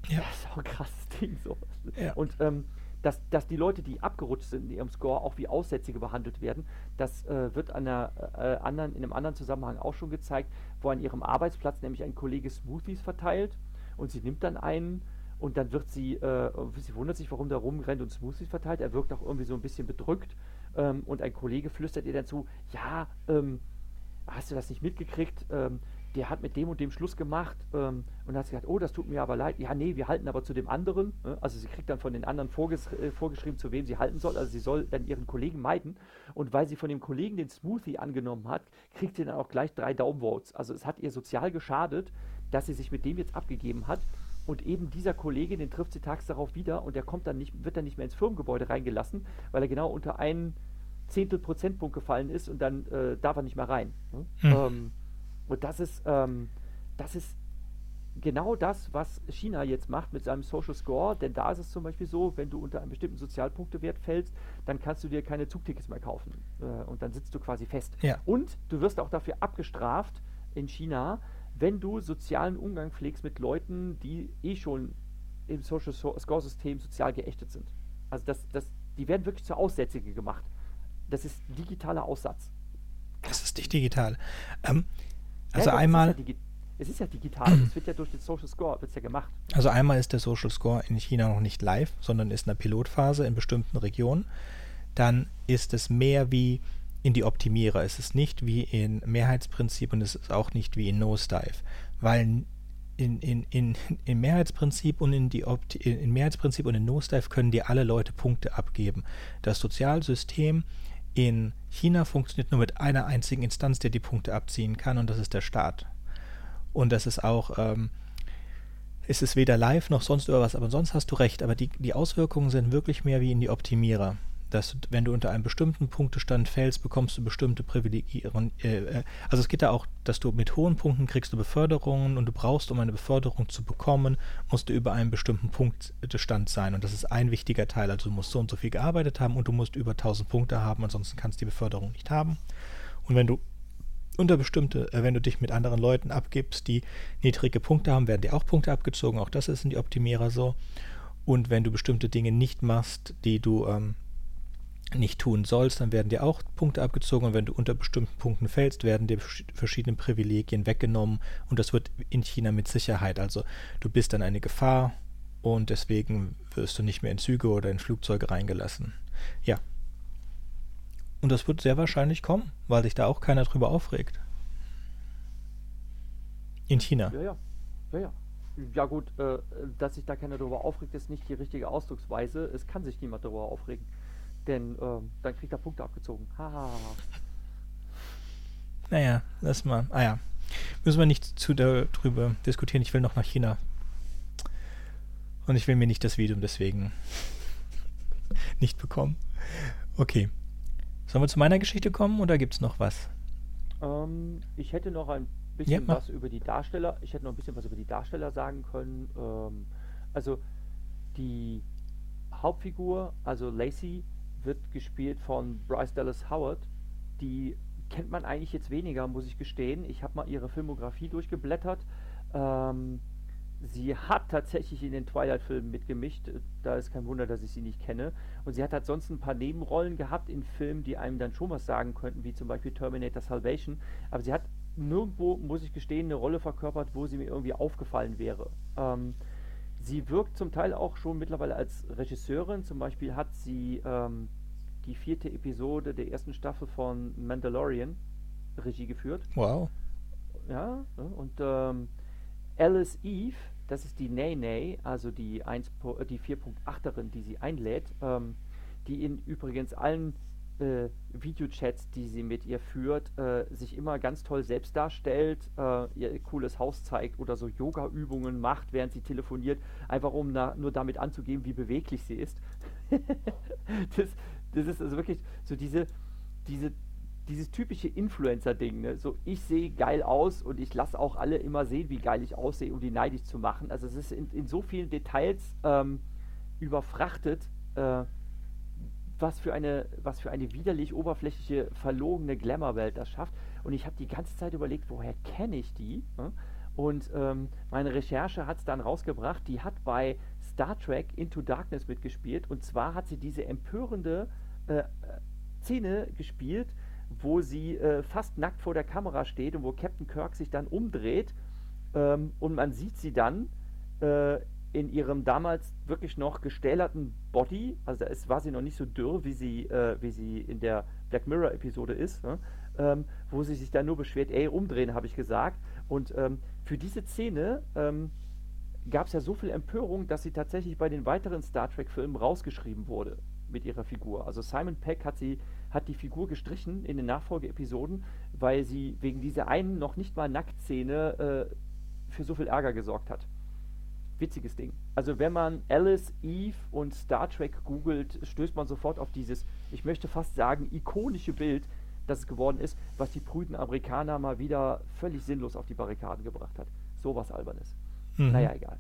Speaker 2: Ja. Das ist auch ein krasses Ding so. Ja. Und ähm, dass, dass die Leute, die abgerutscht sind in ihrem Score, auch wie Aussätzige behandelt werden. Das äh, wird einer, äh, anderen, in einem anderen Zusammenhang auch schon gezeigt, wo an ihrem Arbeitsplatz nämlich ein Kollege Smoothies verteilt und sie nimmt dann einen und dann wird sie, äh, sie wundert sich, warum der rumrennt und Smoothies verteilt. Er wirkt auch irgendwie so ein bisschen bedrückt ähm, und ein Kollege flüstert ihr dann zu, ja, ähm, hast du das nicht mitgekriegt? Ähm, der hat mit dem und dem Schluss gemacht ähm, und hat gesagt, oh, das tut mir aber leid. Ja, nee, wir halten aber zu dem anderen. Ne? Also sie kriegt dann von den anderen vorges äh, vorgeschrieben, zu wem sie halten soll. Also sie soll dann ihren Kollegen meiden. Und weil sie von dem Kollegen den Smoothie angenommen hat, kriegt sie dann auch gleich drei Daumenvotes. Also es hat ihr sozial geschadet, dass sie sich mit dem jetzt abgegeben hat. Und eben dieser Kollege, den trifft sie tags darauf wieder und der kommt dann nicht, wird dann nicht mehr ins Firmengebäude reingelassen, weil er genau unter einen Zehntel Prozentpunkt gefallen ist und dann äh, darf er nicht mehr rein. Ne? Hm. Ähm, und das ist, ähm, das ist genau das, was China jetzt macht mit seinem Social Score, denn da ist es zum Beispiel so, wenn du unter einen bestimmten Sozialpunktewert fällst, dann kannst du dir keine Zugtickets mehr kaufen äh, und dann sitzt du quasi fest. Ja. Und du wirst auch dafür abgestraft in China, wenn du sozialen Umgang pflegst mit Leuten, die eh schon im Social Score System sozial geächtet sind. Also das, das, die werden wirklich zu Aussätzige gemacht. Das ist digitaler Aussatz.
Speaker 1: Das ist nicht digital. Ähm, also ja, einmal.
Speaker 2: Es ist, ja es ist ja digital, es wird ja durch den Social Score wird's ja gemacht.
Speaker 1: Also einmal ist der Social Score in China noch nicht live, sondern ist in der Pilotphase in bestimmten Regionen. Dann ist es mehr wie in die Optimierer. Es ist nicht wie in Mehrheitsprinzip und es ist auch nicht wie in Nosedive. Weil in, in, in, in Mehrheitsprinzip und in die Opti in Mehrheitsprinzip und in Nosedive können dir alle Leute Punkte abgeben. Das Sozialsystem in China funktioniert nur mit einer einzigen Instanz, der die Punkte abziehen kann, und das ist der Staat. Und das ist auch, ähm, ist es weder live noch sonst irgendwas, aber sonst hast du recht. Aber die, die Auswirkungen sind wirklich mehr wie in die Optimierer dass wenn du unter einem bestimmten Punktestand fällst, bekommst du bestimmte Privilegien. Äh, äh, also es geht da auch, dass du mit hohen Punkten kriegst du Beförderungen und du brauchst, um eine Beförderung zu bekommen, musst du über einen bestimmten Punktstand sein. Und das ist ein wichtiger Teil. Also du musst so und so viel gearbeitet haben und du musst über 1000 Punkte haben, ansonsten kannst du die Beförderung nicht haben. Und wenn du unter bestimmte, äh, wenn du dich mit anderen Leuten abgibst, die niedrige Punkte haben, werden dir auch Punkte abgezogen. Auch das ist in die Optimierer so. Und wenn du bestimmte Dinge nicht machst, die du ähm, nicht tun sollst, dann werden dir auch Punkte abgezogen und wenn du unter bestimmten Punkten fällst, werden dir verschiedene Privilegien weggenommen und das wird in China mit Sicherheit. Also du bist dann eine Gefahr und deswegen wirst du nicht mehr in Züge oder in Flugzeuge reingelassen. Ja. Und das wird sehr wahrscheinlich kommen, weil sich da auch keiner drüber aufregt. In China?
Speaker 2: Ja, ja. Ja, ja. Ja gut, äh, dass sich da keiner darüber aufregt, ist nicht die richtige Ausdrucksweise. Es kann sich niemand darüber aufregen. Denn ähm, dann kriegt er Punkte abgezogen. Haha.
Speaker 1: Naja, lass mal. Ah ja. Müssen wir nicht zu darüber diskutieren. Ich will noch nach China. Und ich will mir nicht das Video deswegen nicht bekommen. Okay. Sollen wir zu meiner Geschichte kommen oder gibt es noch was?
Speaker 2: Ähm, ich hätte noch ein bisschen ja, was über die Darsteller. Ich hätte noch ein bisschen was über die Darsteller sagen können. Ähm, also die Hauptfigur, also Lacey, wird gespielt von Bryce Dallas Howard. Die kennt man eigentlich jetzt weniger, muss ich gestehen. Ich habe mal ihre Filmografie durchgeblättert. Ähm, sie hat tatsächlich in den Twilight-Filmen mitgemischt. Da ist kein Wunder, dass ich sie nicht kenne. Und sie hat halt sonst ein paar Nebenrollen gehabt in Filmen, die einem dann schon was sagen könnten, wie zum Beispiel Terminator Salvation. Aber sie hat nirgendwo, muss ich gestehen, eine Rolle verkörpert, wo sie mir irgendwie aufgefallen wäre. Ähm, sie wirkt zum Teil auch schon mittlerweile als Regisseurin. Zum Beispiel hat sie ähm, die vierte Episode der ersten Staffel von Mandalorian Regie geführt.
Speaker 1: Wow.
Speaker 2: Ja, ne, und ähm, Alice Eve, das ist die Nay also die, 1, die 4.8erin, die sie einlädt, ähm, die in übrigens allen äh, Videochats, die sie mit ihr führt, äh, sich immer ganz toll selbst darstellt, äh, ihr cooles Haus zeigt oder so Yoga-Übungen macht, während sie telefoniert, einfach um na, nur damit anzugeben, wie beweglich sie ist. das, das ist also wirklich so diese, diese, dieses typische Influencer-Ding, ne? So, ich sehe geil aus und ich lasse auch alle immer sehen, wie geil ich aussehe, um die neidisch zu machen. Also es ist in, in so vielen Details ähm, überfrachtet, äh, was für eine, was für eine widerlich oberflächliche, verlogene Glamour-Welt das schafft. Und ich habe die ganze Zeit überlegt, woher kenne ich die? Ne? Und ähm, meine Recherche hat es dann rausgebracht, die hat bei Star Trek Into Darkness mitgespielt. Und zwar hat sie diese empörende äh, Szene gespielt, wo sie äh, fast nackt vor der Kamera steht und wo Captain Kirk sich dann umdreht ähm, und man sieht sie dann äh, in ihrem damals wirklich noch gestählerten Body, also ist, war sie noch nicht so dürr, wie sie, äh, wie sie in der Black Mirror Episode ist, ne? ähm, wo sie sich dann nur beschwert, ey, umdrehen, habe ich gesagt. Und ähm, für diese Szene ähm, gab es ja so viel Empörung, dass sie tatsächlich bei den weiteren Star Trek-Filmen rausgeschrieben wurde mit ihrer Figur. Also Simon Peck hat sie hat die Figur gestrichen in den Nachfolgeepisoden, weil sie wegen dieser einen noch nicht mal Nacktszene äh, für so viel Ärger gesorgt hat. Witziges Ding. Also wenn man Alice, Eve und Star Trek googelt, stößt man sofort auf dieses, ich möchte fast sagen, ikonische Bild, das es geworden ist, was die prüden Amerikaner mal wieder völlig sinnlos auf die Barrikaden gebracht hat. Sowas Albernes. Mhm. Naja, egal.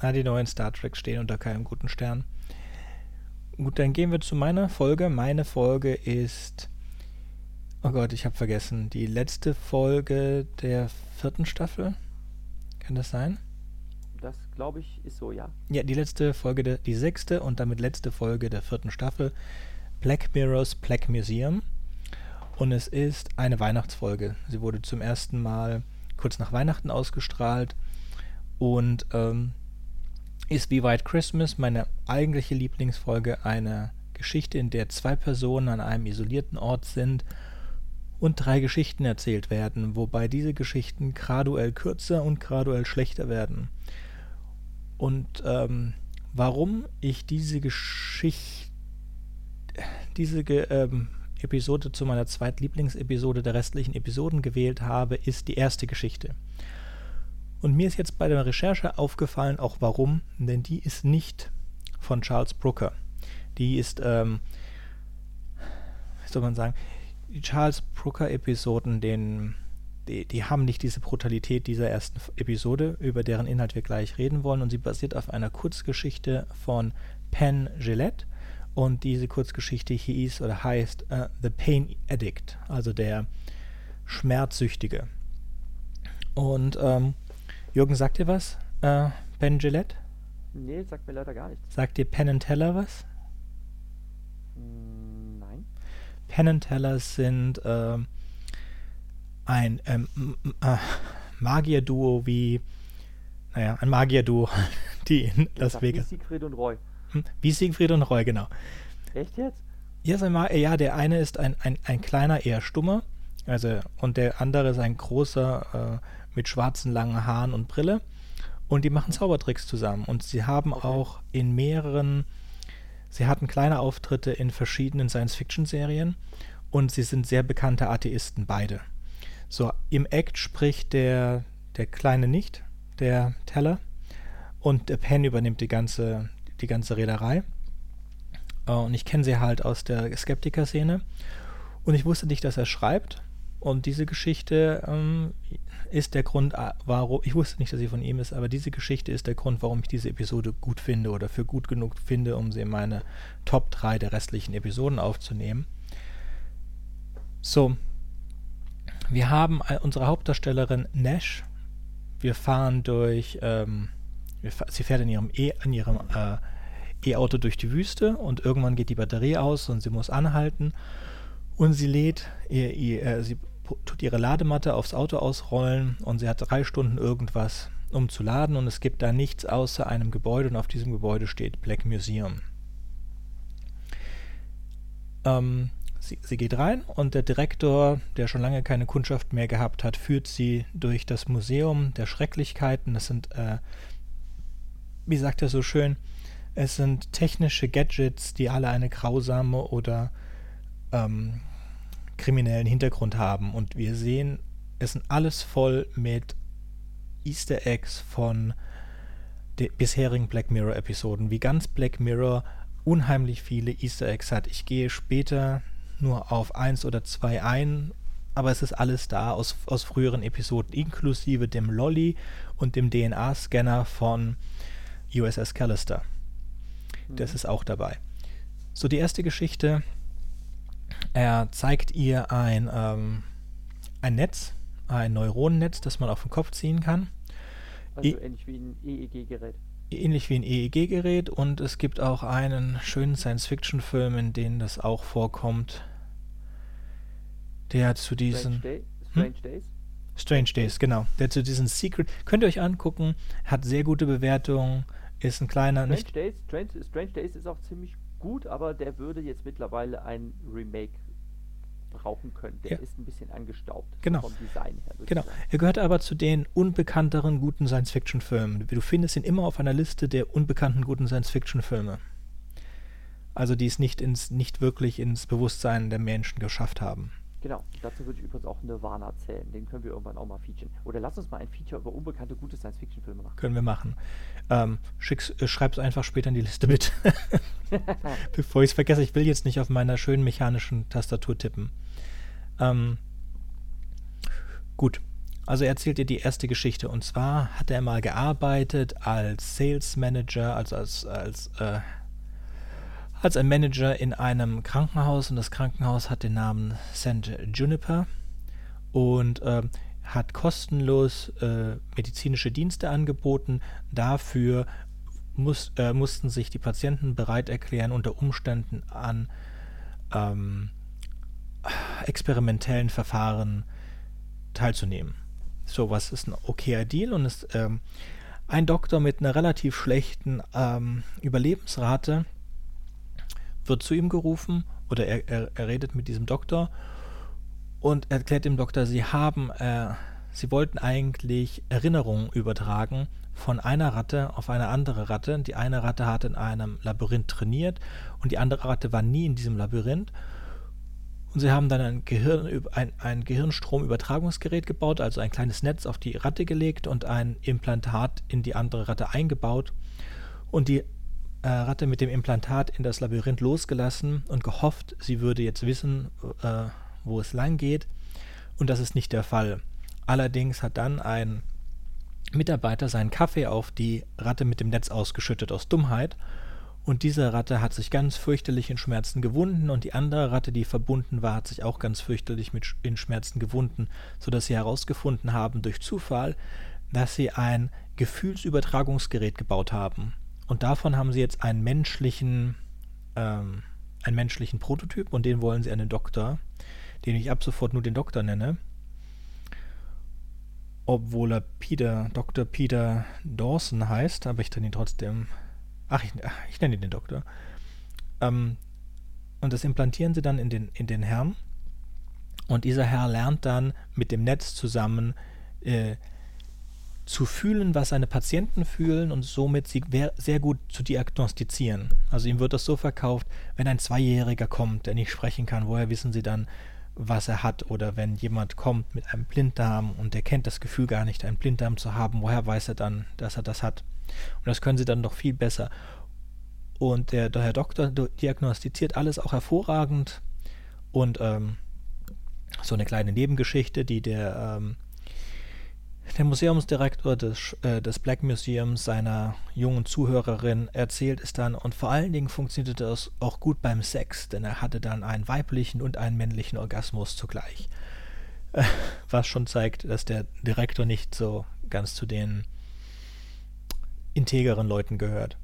Speaker 1: Na, die neuen Star Trek stehen unter keinem guten Stern. Gut, dann gehen wir zu meiner Folge. Meine Folge ist. Oh Gott, ich habe vergessen. Die letzte Folge der vierten Staffel. Kann das sein?
Speaker 2: Das glaube ich ist so, ja.
Speaker 1: Ja, die letzte Folge, der, die sechste und damit letzte Folge der vierten Staffel. Black Mirrors Black Museum. Und es ist eine Weihnachtsfolge. Sie wurde zum ersten Mal kurz nach Weihnachten ausgestrahlt. Und ähm, ist wie White Christmas meine eigentliche Lieblingsfolge eine Geschichte, in der zwei Personen an einem isolierten Ort sind und drei Geschichten erzählt werden, wobei diese Geschichten graduell kürzer und graduell schlechter werden. Und ähm, warum ich diese Geschichte, diese ähm, Episode zu meiner zweitlieblingsepisode der restlichen Episoden gewählt habe, ist die erste Geschichte. Und mir ist jetzt bei der Recherche aufgefallen, auch warum, denn die ist nicht von Charles Brooker. Die ist, ähm, wie soll man sagen, die Charles Brooker-Episoden, die, die haben nicht diese Brutalität dieser ersten Episode, über deren Inhalt wir gleich reden wollen. Und sie basiert auf einer Kurzgeschichte von Penn Gillette. Und diese Kurzgeschichte hieß oder heißt uh, The Pain Addict, also der Schmerzsüchtige. Und ähm, Jürgen, sagt dir was? Äh, Ben Gillette?
Speaker 2: Nee, sagt mir leider gar nichts.
Speaker 1: Sagt dir Penn and Teller was?
Speaker 2: Mm, nein.
Speaker 1: Penn and Teller sind äh, ein ähm, äh, Magier-Duo wie, naja, ein Magier-Duo, die in Las Vegas.
Speaker 2: Wie Siegfried und Roy.
Speaker 1: Hm? Wie Siegfried und Roy, genau.
Speaker 2: Echt jetzt?
Speaker 1: Ja, ja, der eine ist ein, ein, ein kleiner, eher stummer, also und der andere ist ein großer, äh, mit schwarzen langen Haaren und Brille. Und die machen Zaubertricks zusammen. Und sie haben
Speaker 2: Okay.
Speaker 1: auch in mehreren, sie hatten kleine Auftritte in verschiedenen Science-Fiction-Serien und sie sind sehr bekannte Atheisten, beide. So, im Act spricht der, der Kleine nicht, der Teller. Und der Penn übernimmt die ganze, die ganze Reederei. Äh, Und ich kenne sie halt aus der Skeptiker-Szene. Und ich wusste nicht, dass er schreibt. Und diese Geschichte ähm, ist der Grund, äh, warum, ich wusste nicht, dass sie von ihm ist, aber diese Geschichte ist der Grund, warum ich diese Episode gut finde oder für gut genug finde, um sie in meine Top 3 der restlichen Episoden aufzunehmen. So, wir haben äh, unsere Hauptdarstellerin Nash. Wir fahren durch, ähm, wir fa sie fährt in ihrem E, in ihrem äh, E-Auto durch die Wüste und irgendwann geht die Batterie aus und sie muss anhalten und sie lädt, ihr, ihr, äh, sie tut ihre Ladematte aufs Auto ausrollen und sie hat drei Stunden irgendwas, um zu laden und es gibt da nichts außer einem Gebäude und auf diesem Gebäude steht Black Museum. Ähm, sie, sie geht rein und der Direktor, der schon lange keine Kundschaft mehr gehabt hat, führt sie durch das Museum der Schrecklichkeiten. Das sind, äh, wie sagt er so schön, es sind technische Gadgets, die alle eine grausame oder ähm, kriminellen Hintergrund haben. Und wir sehen, es sind alles voll mit Easter Eggs von den bisherigen Black Mirror-Episoden, wie ganz Black Mirror unheimlich viele Easter Eggs hat. Ich gehe später nur auf eins oder zwei ein, aber es ist alles da aus, aus früheren Episoden, inklusive dem Lolly und dem DNA-Scanner von USS Callister. Das
Speaker 2: Mhm.
Speaker 1: ist auch dabei. So, die erste Geschichte. Er zeigt ihr ein, ähm, ein Netz, ein Neuronennetz, das man auf den Kopf ziehen kann.
Speaker 2: Also
Speaker 1: I-
Speaker 2: ähnlich wie ein EEG-Gerät.
Speaker 1: Ähnlich wie ein EEG-Gerät. Und es gibt auch einen schönen Science-Fiction-Film, in dem das auch vorkommt. Der zu
Speaker 2: Strange,
Speaker 1: diesen.
Speaker 2: Day, Strange Days.
Speaker 1: Strange Days, genau. Der zu diesen Secret. Könnt ihr euch angucken, hat sehr gute Bewertungen, ist ein kleiner,
Speaker 2: Strange
Speaker 1: nicht?
Speaker 2: Days, Strange, Strange Days ist auch ziemlich gut, aber der würde jetzt mittlerweile ein Remake brauchen können. Der
Speaker 1: Ja.
Speaker 2: ist ein bisschen angestaubt
Speaker 1: Genau.
Speaker 2: vom Design her.
Speaker 1: Genau. Er gehört aber zu den unbekannteren guten Science-Fiction-Filmen. Du findest ihn immer auf einer Liste der unbekannten guten Science-Fiction-Filme. Also die es nicht ins, nicht wirklich ins Bewusstsein der Menschen geschafft haben.
Speaker 2: Genau. Dazu würde ich übrigens auch Nirvana zählen. Den können wir irgendwann auch mal featuren. Oder lass uns mal ein Feature über unbekannte gute Science-Fiction-Filme machen.
Speaker 1: Können wir machen. Ähm, schick's, äh, schreib's einfach später in die Liste mit. Bevor ich es vergesse, ich will jetzt nicht auf meiner schönen mechanischen Tastatur tippen. Ähm, gut. Also er erzählt dir die erste Geschichte. Und zwar hat er mal gearbeitet als Sales Manager, also als, als, äh, als ein Manager in einem Krankenhaus. Und das Krankenhaus hat den Namen St. Juniper und ähm, hat kostenlos äh, medizinische Dienste angeboten. Dafür muss, äh, mussten sich die Patienten bereit erklären, unter Umständen an ähm, experimentellen Verfahren teilzunehmen. So, was ist ein okayer Deal und ist ähm, ein Doktor mit einer relativ schlechten ähm, Überlebensrate wird zu ihm gerufen oder er, er, er redet mit diesem Doktor und erklärt dem Doktor, sie haben, äh, sie wollten eigentlich Erinnerungen übertragen von einer Ratte auf eine andere Ratte. Die eine Ratte hat in einem Labyrinth trainiert und die andere Ratte war nie in diesem Labyrinth. Und sie haben dann ein, Gehirn, ein, ein Gehirnstromübertragungsgerät gebaut, also ein kleines Netz auf die Ratte gelegt und ein Implantat in die andere Ratte eingebaut. Und die äh, Ratte mit dem Implantat in das Labyrinth losgelassen und gehofft, sie würde jetzt wissen, äh, wo es lang geht. Und das ist nicht der Fall. Allerdings hat dann ein Mitarbeiter seinen Kaffee auf die Ratte mit dem Netz ausgeschüttet aus Dummheit. Und diese Ratte hat sich ganz fürchterlich in Schmerzen gewunden und die andere Ratte, die verbunden war, hat sich auch ganz fürchterlich mit, in Schmerzen gewunden, sodass sie herausgefunden haben durch Zufall, dass sie ein Gefühlsübertragungsgerät gebaut haben. Und davon haben sie jetzt einen menschlichen, ähm, einen menschlichen Prototyp und den wollen sie an den Doktor, den ich ab sofort nur den Doktor nenne. Obwohl er Peter, Dr. Peter Dawson heißt, aber ich nenne ihn trotzdem. Ach, ich, ich nenne ihn den Doktor. Ähm, und das implantieren sie dann in den, in den Herrn. Und dieser Herr lernt dann mit dem Netz zusammen äh, zu fühlen, was seine Patienten fühlen und somit sie sehr gut zu diagnostizieren. Also ihm wird das so verkauft, wenn ein Zweijähriger kommt, der nicht sprechen kann, woher wissen sie dann, was er hat? Oder wenn jemand kommt mit einem Blinddarm und der kennt das Gefühl gar nicht, einen Blinddarm zu haben, woher weiß er dann, dass er das hat? Und das können sie dann doch viel besser. Und der, der Herr Doktor diagnostiziert alles auch hervorragend und ähm, so eine kleine Nebengeschichte, die der ähm, der Museumsdirektor des, äh, des Black Museums seiner jungen Zuhörerin erzählt es dann und vor allen Dingen funktionierte das auch gut beim Sex, denn er hatte dann einen weiblichen und einen männlichen Orgasmus zugleich. Äh, was schon zeigt, dass der Direktor nicht so ganz zu den integeren Leuten gehört.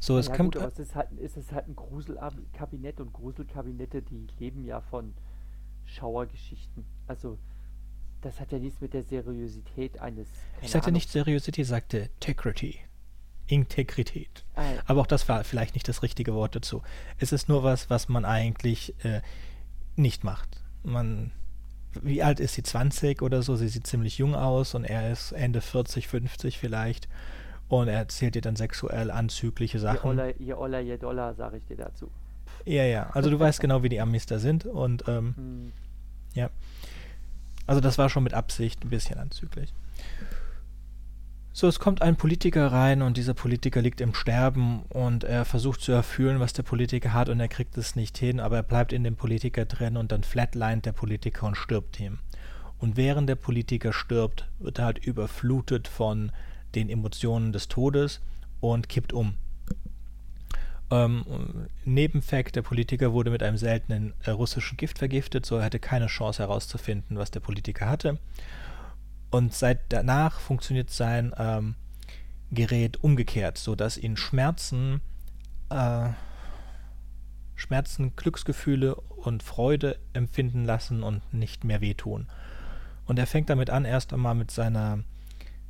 Speaker 2: So, es ja, kommt. Gut, aber es ist, halt, es ist halt ein Gruselkabinett und Gruselkabinette, die leben ja von Schauergeschichten. Also das hat ja nichts mit der Seriosität eines.
Speaker 1: Ich sagte Ahnung. nicht Seriosität, ich sagte Integrity. Integrität. Ah, Aber auch das war vielleicht nicht das richtige Wort dazu. Es ist nur was, was man eigentlich äh, nicht macht. Man, wie alt ist sie? 20 oder so? Sie sieht ziemlich jung aus und er ist Ende 40, 50 vielleicht. Und er erzählt ihr dann sexuell anzügliche Sachen.
Speaker 2: Je Oller, je Dollar, sage ich dir dazu.
Speaker 1: Ja, ja. Also du weißt genau, wie die Amis da sind und ähm, hm. ja. Also das war schon mit Absicht ein bisschen anzüglich. So, es kommt ein Politiker rein und dieser Politiker liegt im Sterben und er versucht zu erfüllen, was der Politiker hat und er kriegt es nicht hin, aber er bleibt in dem Politiker drin und dann flatlined der Politiker und stirbt ihm. Und während der Politiker stirbt, wird er halt überflutet von den Emotionen des Todes und kippt um. Ähm, Nebenfakt, der Politiker wurde mit einem seltenen äh, russischen Gift vergiftet, so er hatte keine Chance herauszufinden, was der Politiker hatte. Und seit danach funktioniert sein ähm, Gerät umgekehrt, sodass ihn Schmerzen, äh, Schmerzen, Glücksgefühle und Freude empfinden lassen und nicht mehr wehtun. Und er fängt damit an, erst einmal mit seiner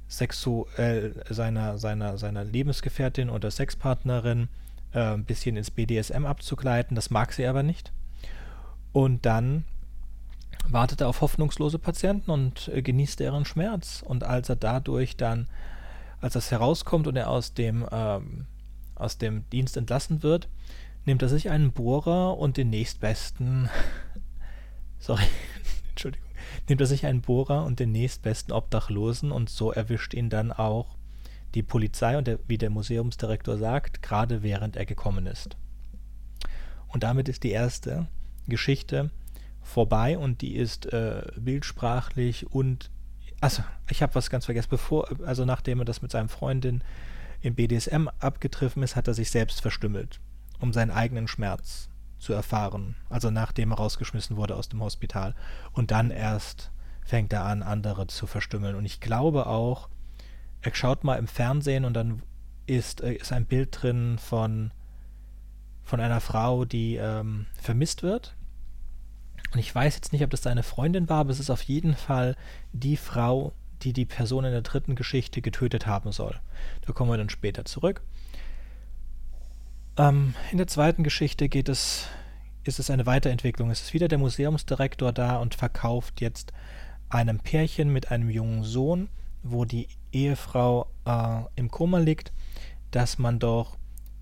Speaker 1: sexuell, seiner, seiner, seiner Lebensgefährtin oder Sexpartnerin äh, ein bisschen ins BDSM abzugleiten. Das mag sie aber nicht. Und dann wartet er auf hoffnungslose Patienten und äh, genießt deren Schmerz. Und als er dadurch dann, als das herauskommt und er aus dem, ähm, aus dem Dienst entlassen wird, nimmt er sich einen Bohrer und den nächstbesten, sorry, Entschuldigung, nimmt er sich einen Bohrer und den nächstbesten Obdachlosen und so erwischt ihn dann auch die Polizei und der, wie der Museumsdirektor sagt, gerade während er gekommen ist. Und damit ist die erste Geschichte vorbei und die ist äh, bildsprachlich und also ich habe was ganz vergessen, bevor also nachdem er das mit seinem Freundin im BDSM abgetriffen ist, hat er sich selbst verstümmelt, um seinen eigenen Schmerz zu erfahren. Also nachdem er rausgeschmissen wurde aus dem Hospital und dann erst fängt er an, andere zu verstümmeln. Und ich glaube auch, er schaut mal im Fernsehen und dann ist, äh, ist ein Bild drin von, von einer Frau, die ähm, vermisst wird. Und ich weiß jetzt nicht, ob das seine Freundin war, aber es ist auf jeden Fall die Frau, die die Person in der dritten Geschichte getötet haben soll. Da kommen wir dann später zurück. Ähm, in der zweiten Geschichte geht es, ist es eine Weiterentwicklung. Es ist wieder der Museumsdirektor da und verkauft jetzt einem Pärchen mit einem jungen Sohn wo die Ehefrau äh, im Koma liegt, dass man doch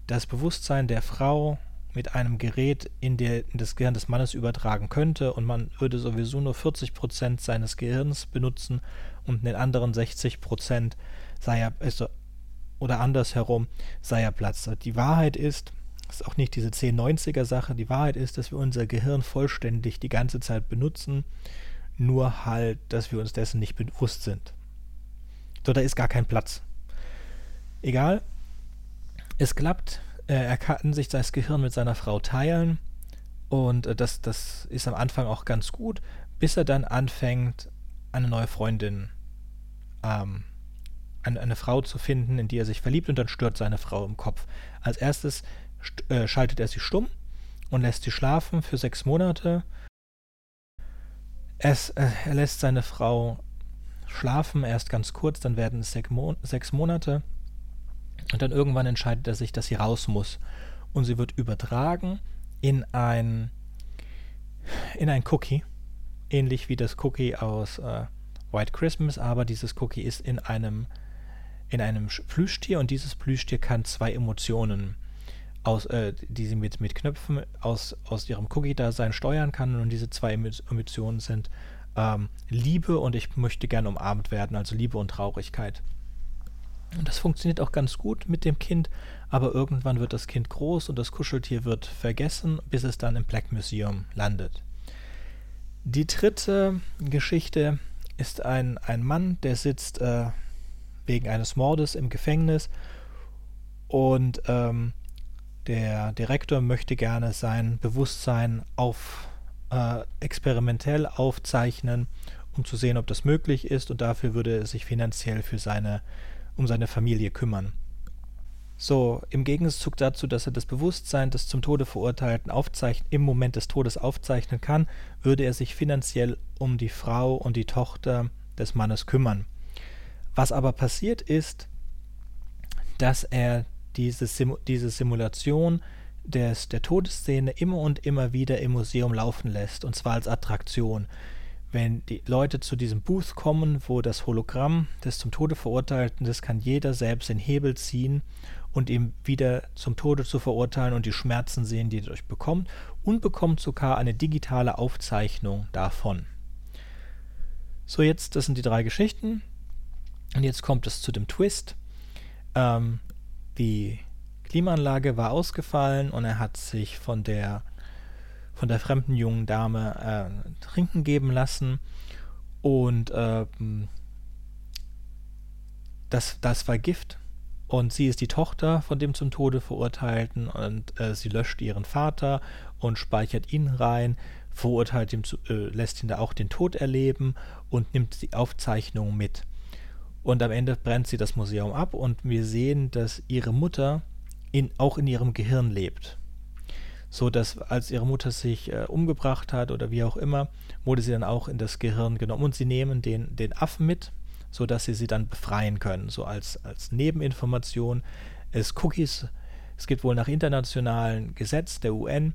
Speaker 1: das Bewusstsein der Frau mit einem Gerät in, der, in das Gehirn des Mannes übertragen könnte und man würde sowieso nur 40% seines Gehirns benutzen und den anderen 60% sei er, also, oder andersherum sei er Platz. Die Wahrheit ist, das ist auch nicht diese 1090er Sache, die Wahrheit ist, dass wir unser Gehirn vollständig die ganze Zeit benutzen, nur halt, dass wir uns dessen nicht bewusst sind. Da ist gar kein Platz. Egal. Es klappt. Äh, er kann sich das Gehirn mit seiner Frau teilen. Und äh, das, das ist am Anfang auch ganz gut, bis er dann anfängt, eine neue Freundin, ähm, eine, eine Frau zu finden, in die er sich verliebt und dann stört seine Frau im Kopf. Als erstes äh, schaltet er sie stumm und lässt sie schlafen für sechs Monate. Es, äh, er lässt seine Frau schlafen, erst ganz kurz, dann werden es sechs Monate. Und dann irgendwann entscheidet er sich, dass sie raus muss. Und sie wird übertragen in ein, in ein Cookie. Ähnlich wie das Cookie aus, äh, White Christmas, aber dieses Cookie ist in einem, in einem Plüschtier und dieses Plüschtier kann zwei Emotionen, aus, äh, die sie mit, mit Knöpfen aus, aus ihrem Cookie-Dasein steuern kann. Und diese zwei Emotionen sind ähm, Liebe und ich möchte gern umarmt werden, also Liebe und Traurigkeit. Und das funktioniert auch ganz gut mit dem Kind, aber irgendwann wird das Kind groß und das Kuscheltier wird vergessen, bis es dann im Black Museum landet. Die dritte Geschichte ist ein, ein Mann, der sitzt äh, wegen eines Mordes im Gefängnis und ähm, der Direktor möchte gerne sein Bewusstsein auf äh, experimentell aufzeichnen, um zu sehen, ob das möglich ist und dafür würde er sich finanziell für seine, um seine Familie kümmern. So, im Gegenzug dazu, dass er das Bewusstsein des zum Tode Verurteilten im Moment des Todes aufzeichnen kann, würde er sich finanziell um die Frau und die Tochter des Mannes kümmern. Was aber passiert ist, dass er diese, Sim diese Simulation des, der Todesszene immer und immer wieder im Museum laufen lässt, und zwar als Attraktion. Wenn die Leute zu diesem Booth kommen, wo das Hologramm des zum Tode Verurteilten, das kann jeder selbst den Hebel ziehen und ihm wieder zum Tode zu verurteilen und die Schmerzen sehen, die er dadurch bekommt, und bekommt sogar eine digitale Aufzeichnung davon. So, jetzt, das sind die drei Geschichten. Und jetzt kommt es zu dem Twist. Ähm, die Klimaanlage war ausgefallen und er hat sich von der von der fremden jungen Dame äh, trinken geben lassen und ähm, das, das war Gift und sie ist die Tochter von dem zum Tode verurteilten und äh, sie löscht ihren Vater und speichert ihn rein, verurteilt ihn, zu, äh, lässt ihn da auch den Tod erleben und nimmt die Aufzeichnung mit. Und am Ende brennt sie das Museum ab und wir sehen, dass ihre Mutter in, auch in ihrem Gehirn lebt. So dass als ihre Mutter sich äh, umgebracht hat oder wie auch immer, wurde sie dann auch in das Gehirn genommen und sie nehmen den, den Affen mit, sodass sie sie dann befreien können. So als, als Nebeninformation. Es Cookies, es gibt wohl nach internationalen Gesetz der UN,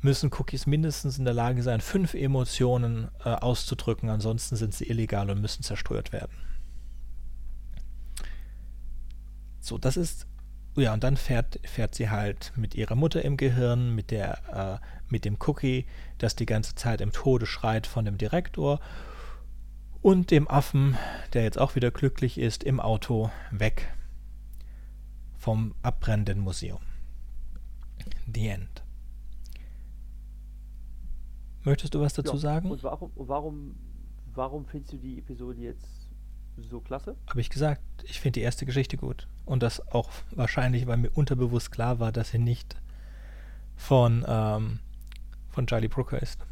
Speaker 1: müssen Cookies mindestens in der Lage sein, fünf Emotionen äh, auszudrücken, ansonsten sind sie illegal und müssen zerstört werden. So, das ist ja, und dann fährt, fährt sie halt mit ihrer Mutter im Gehirn, mit, der, äh, mit dem Cookie, das die ganze Zeit im Tode schreit von dem Direktor und dem Affen, der jetzt auch wieder glücklich ist, im Auto weg vom abbrennenden Museum. The End. Möchtest du was dazu ja, sagen?
Speaker 2: Und warum, warum, warum findest du die Episode jetzt so klasse?
Speaker 1: Habe ich gesagt, ich finde die erste Geschichte gut. Und das auch wahrscheinlich, weil mir unterbewusst klar war, dass sie nicht von, ähm, von Charlie Brooker ist.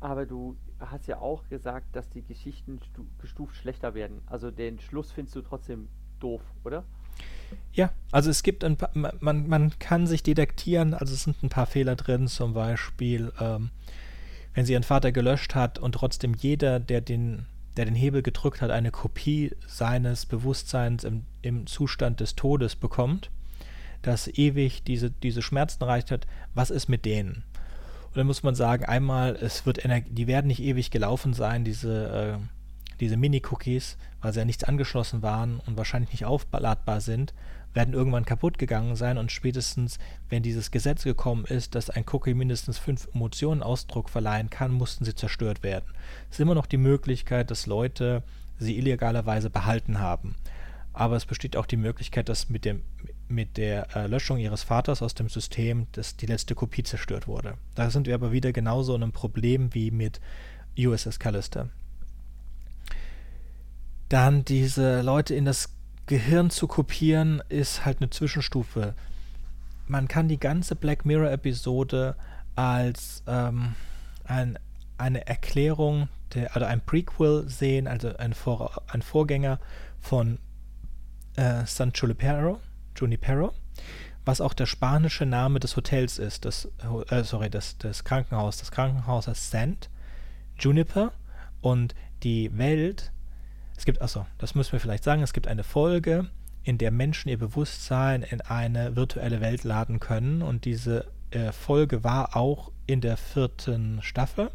Speaker 2: Aber du hast ja auch gesagt, dass die Geschichten gestuft schlechter werden. Also den Schluss findest du trotzdem doof, oder?
Speaker 1: Ja, also es gibt ein paar, man, man kann sich detektieren, also es sind ein paar Fehler drin, zum Beispiel, ähm, wenn sie ihren Vater gelöscht hat und trotzdem jeder, der den der den Hebel gedrückt hat, eine Kopie seines Bewusstseins im, im Zustand des Todes bekommt, das ewig diese, diese Schmerzen erreicht hat, was ist mit denen? Und dann muss man sagen, einmal, es wird Energie, die werden nicht ewig gelaufen sein, diese, äh, diese Mini-Cookies, weil sie ja nichts angeschlossen waren und wahrscheinlich nicht aufladbar sind werden irgendwann kaputt gegangen sein und spätestens, wenn dieses Gesetz gekommen ist, dass ein Cookie mindestens fünf Emotionen Ausdruck verleihen kann, mussten sie zerstört werden. Es ist immer noch die Möglichkeit, dass Leute sie illegalerweise behalten haben. Aber es besteht auch die Möglichkeit, dass mit, dem, mit der äh, Löschung ihres Vaters aus dem System dass die letzte Kopie zerstört wurde. Da sind wir aber wieder genauso in einem Problem wie mit USS Callister. Dann diese Leute in das Gehirn zu kopieren ist halt eine Zwischenstufe. Man kann die ganze Black Mirror-Episode als ähm, ein, eine Erklärung, der, also ein Prequel sehen, also ein, Vor, ein Vorgänger von äh, San Junipero, Junipero, was auch der spanische Name des Hotels ist, das, äh, sorry, des, des Krankenhauses. Das Krankenhaus heißt Sand Juniper und die Welt es gibt, achso, das müssen wir vielleicht sagen, es gibt eine Folge, in der Menschen ihr Bewusstsein in eine virtuelle Welt laden können und diese äh, Folge war auch in der vierten Staffel,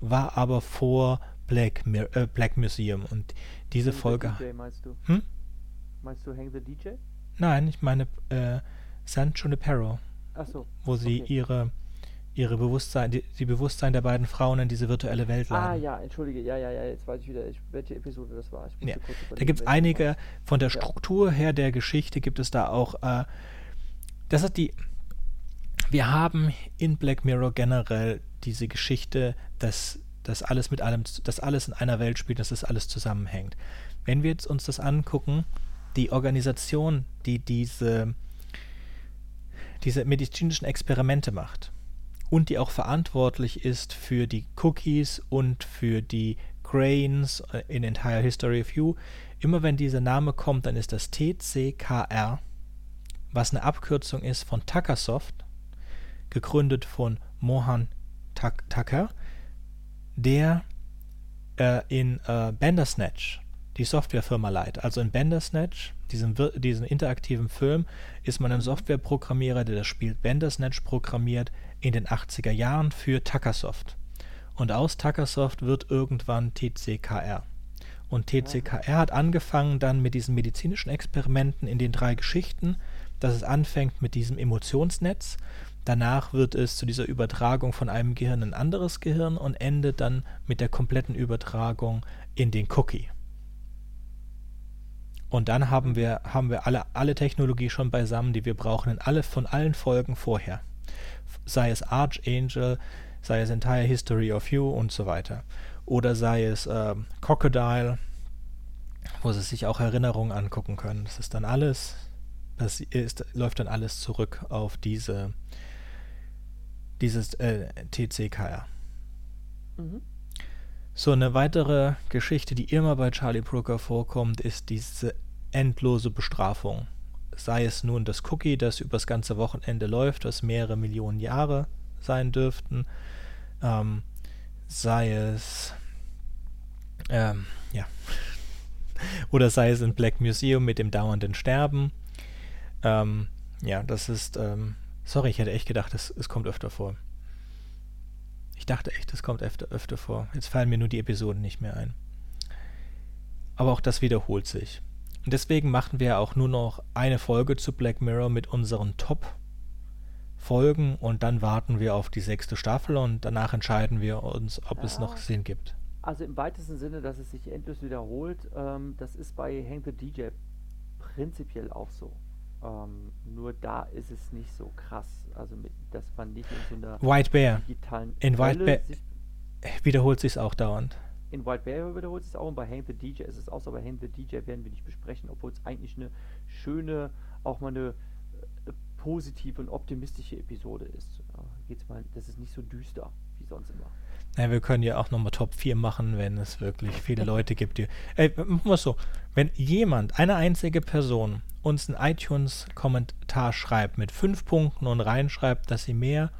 Speaker 1: war aber vor Black, Mir äh, Black Museum. Und diese
Speaker 2: Hang the
Speaker 1: Folge.
Speaker 2: DJ meinst du?
Speaker 1: Hm?
Speaker 2: Meinst du Hang the DJ?
Speaker 1: Nein, ich meine äh, San Junipero,
Speaker 2: Achso.
Speaker 1: wo sie
Speaker 2: Okay.
Speaker 1: ihre, ihre Bewusstsein, die, die Bewusstsein der beiden Frauen in diese virtuelle Welt
Speaker 2: Ah
Speaker 1: laden.
Speaker 2: ja, entschuldige, ja, ja, ja, jetzt weiß ich wieder, ich, welche Episode das war.
Speaker 1: Ja, Da gibt es einige, von der
Speaker 2: Ja.
Speaker 1: Struktur her der Geschichte gibt es da auch, äh, das ist die, wir haben in Black Mirror generell diese Geschichte, dass das alles mit allem, dass alles in einer Welt spielt, dass das alles zusammenhängt. Wenn wir jetzt uns das angucken, die Organisation, die diese, diese medizinischen Experimente macht und die auch verantwortlich ist für die Cookies und für die Grains äh, in Entire History of You, immer wenn dieser Name kommt, dann ist das TCKR, was eine Abkürzung ist von Tuckersoft, gegründet von Mohan Tak- Tucker, der äh, in äh, Bandersnatch die Softwarefirma leitet. Also in Bandersnatch, diesem, diesem interaktiven Film, ist man ein Softwareprogrammierer, der das Spiel Bandersnatch programmiert in den 80er Jahren für Tuckersoft. Und aus Tuckersoft wird irgendwann TCKR. Und TCKR hat angefangen dann mit diesen medizinischen Experimenten in den drei Geschichten, dass es anfängt mit diesem Emotionsnetz. Danach wird es zu dieser Übertragung von einem Gehirn in ein anderes Gehirn und endet dann mit der kompletten Übertragung in den Cookie. Und dann haben wir, haben wir alle, alle Technologie schon beisammen, die wir brauchen in alle, von allen Folgen vorher. Sei es Archangel, sei es Entire History of You und so weiter. Oder sei es ähm, Crocodile, wo sie sich auch Erinnerungen angucken können. Das ist dann alles, das ist, läuft dann alles zurück auf diese, dieses äh, TCKR.
Speaker 2: Mhm.
Speaker 1: So, eine weitere Geschichte, die immer bei Charlie Brooker vorkommt, ist diese endlose Bestrafung. Sei es nun das Cookie, das übers ganze Wochenende läuft, was mehrere Millionen Jahre sein dürften, ähm, sei es, ähm, ja, oder sei es in Black Museum mit dem dauernden Sterben. Ähm, ja, das ist, ähm, sorry, ich hätte echt gedacht, es, es kommt öfter vor. Ich dachte echt, es kommt öfter, öfter vor. Jetzt fallen mir nur die Episoden nicht mehr ein. Aber auch das wiederholt sich. Und deswegen machen wir auch nur noch eine Folge zu Black Mirror mit unseren Top-Folgen und dann warten wir auf die sechste Staffel und danach entscheiden wir uns, ob es noch
Speaker 2: Ja.
Speaker 1: Sinn gibt.
Speaker 2: Also im weitesten Sinne, dass es sich endlos wiederholt, ähm, das ist bei Hang the DJ prinzipiell auch so. Ähm, nur da ist es nicht so krass. Also mit, dass man nicht in so einer
Speaker 1: White Bear
Speaker 2: digitalen
Speaker 1: In White Bear-
Speaker 2: sich
Speaker 1: wiederholt sich auch dauernd.
Speaker 2: In White Bear wiederholt es auch und bei Hang the DJ ist es auch so. Bei Hang the DJ werden wir nicht besprechen, obwohl es eigentlich eine schöne, auch mal eine äh, positive und optimistische Episode ist. Geht's mal, das ist nicht so düster wie sonst immer.
Speaker 1: Ja, wir können ja auch nochmal Top 4 machen, wenn es wirklich viele Leute gibt, die. Ey, machen wir es so. Wenn jemand, eine einzige Person, uns einen iTunes-Kommentar schreibt mit fünf Punkten und reinschreibt, dass sie mehr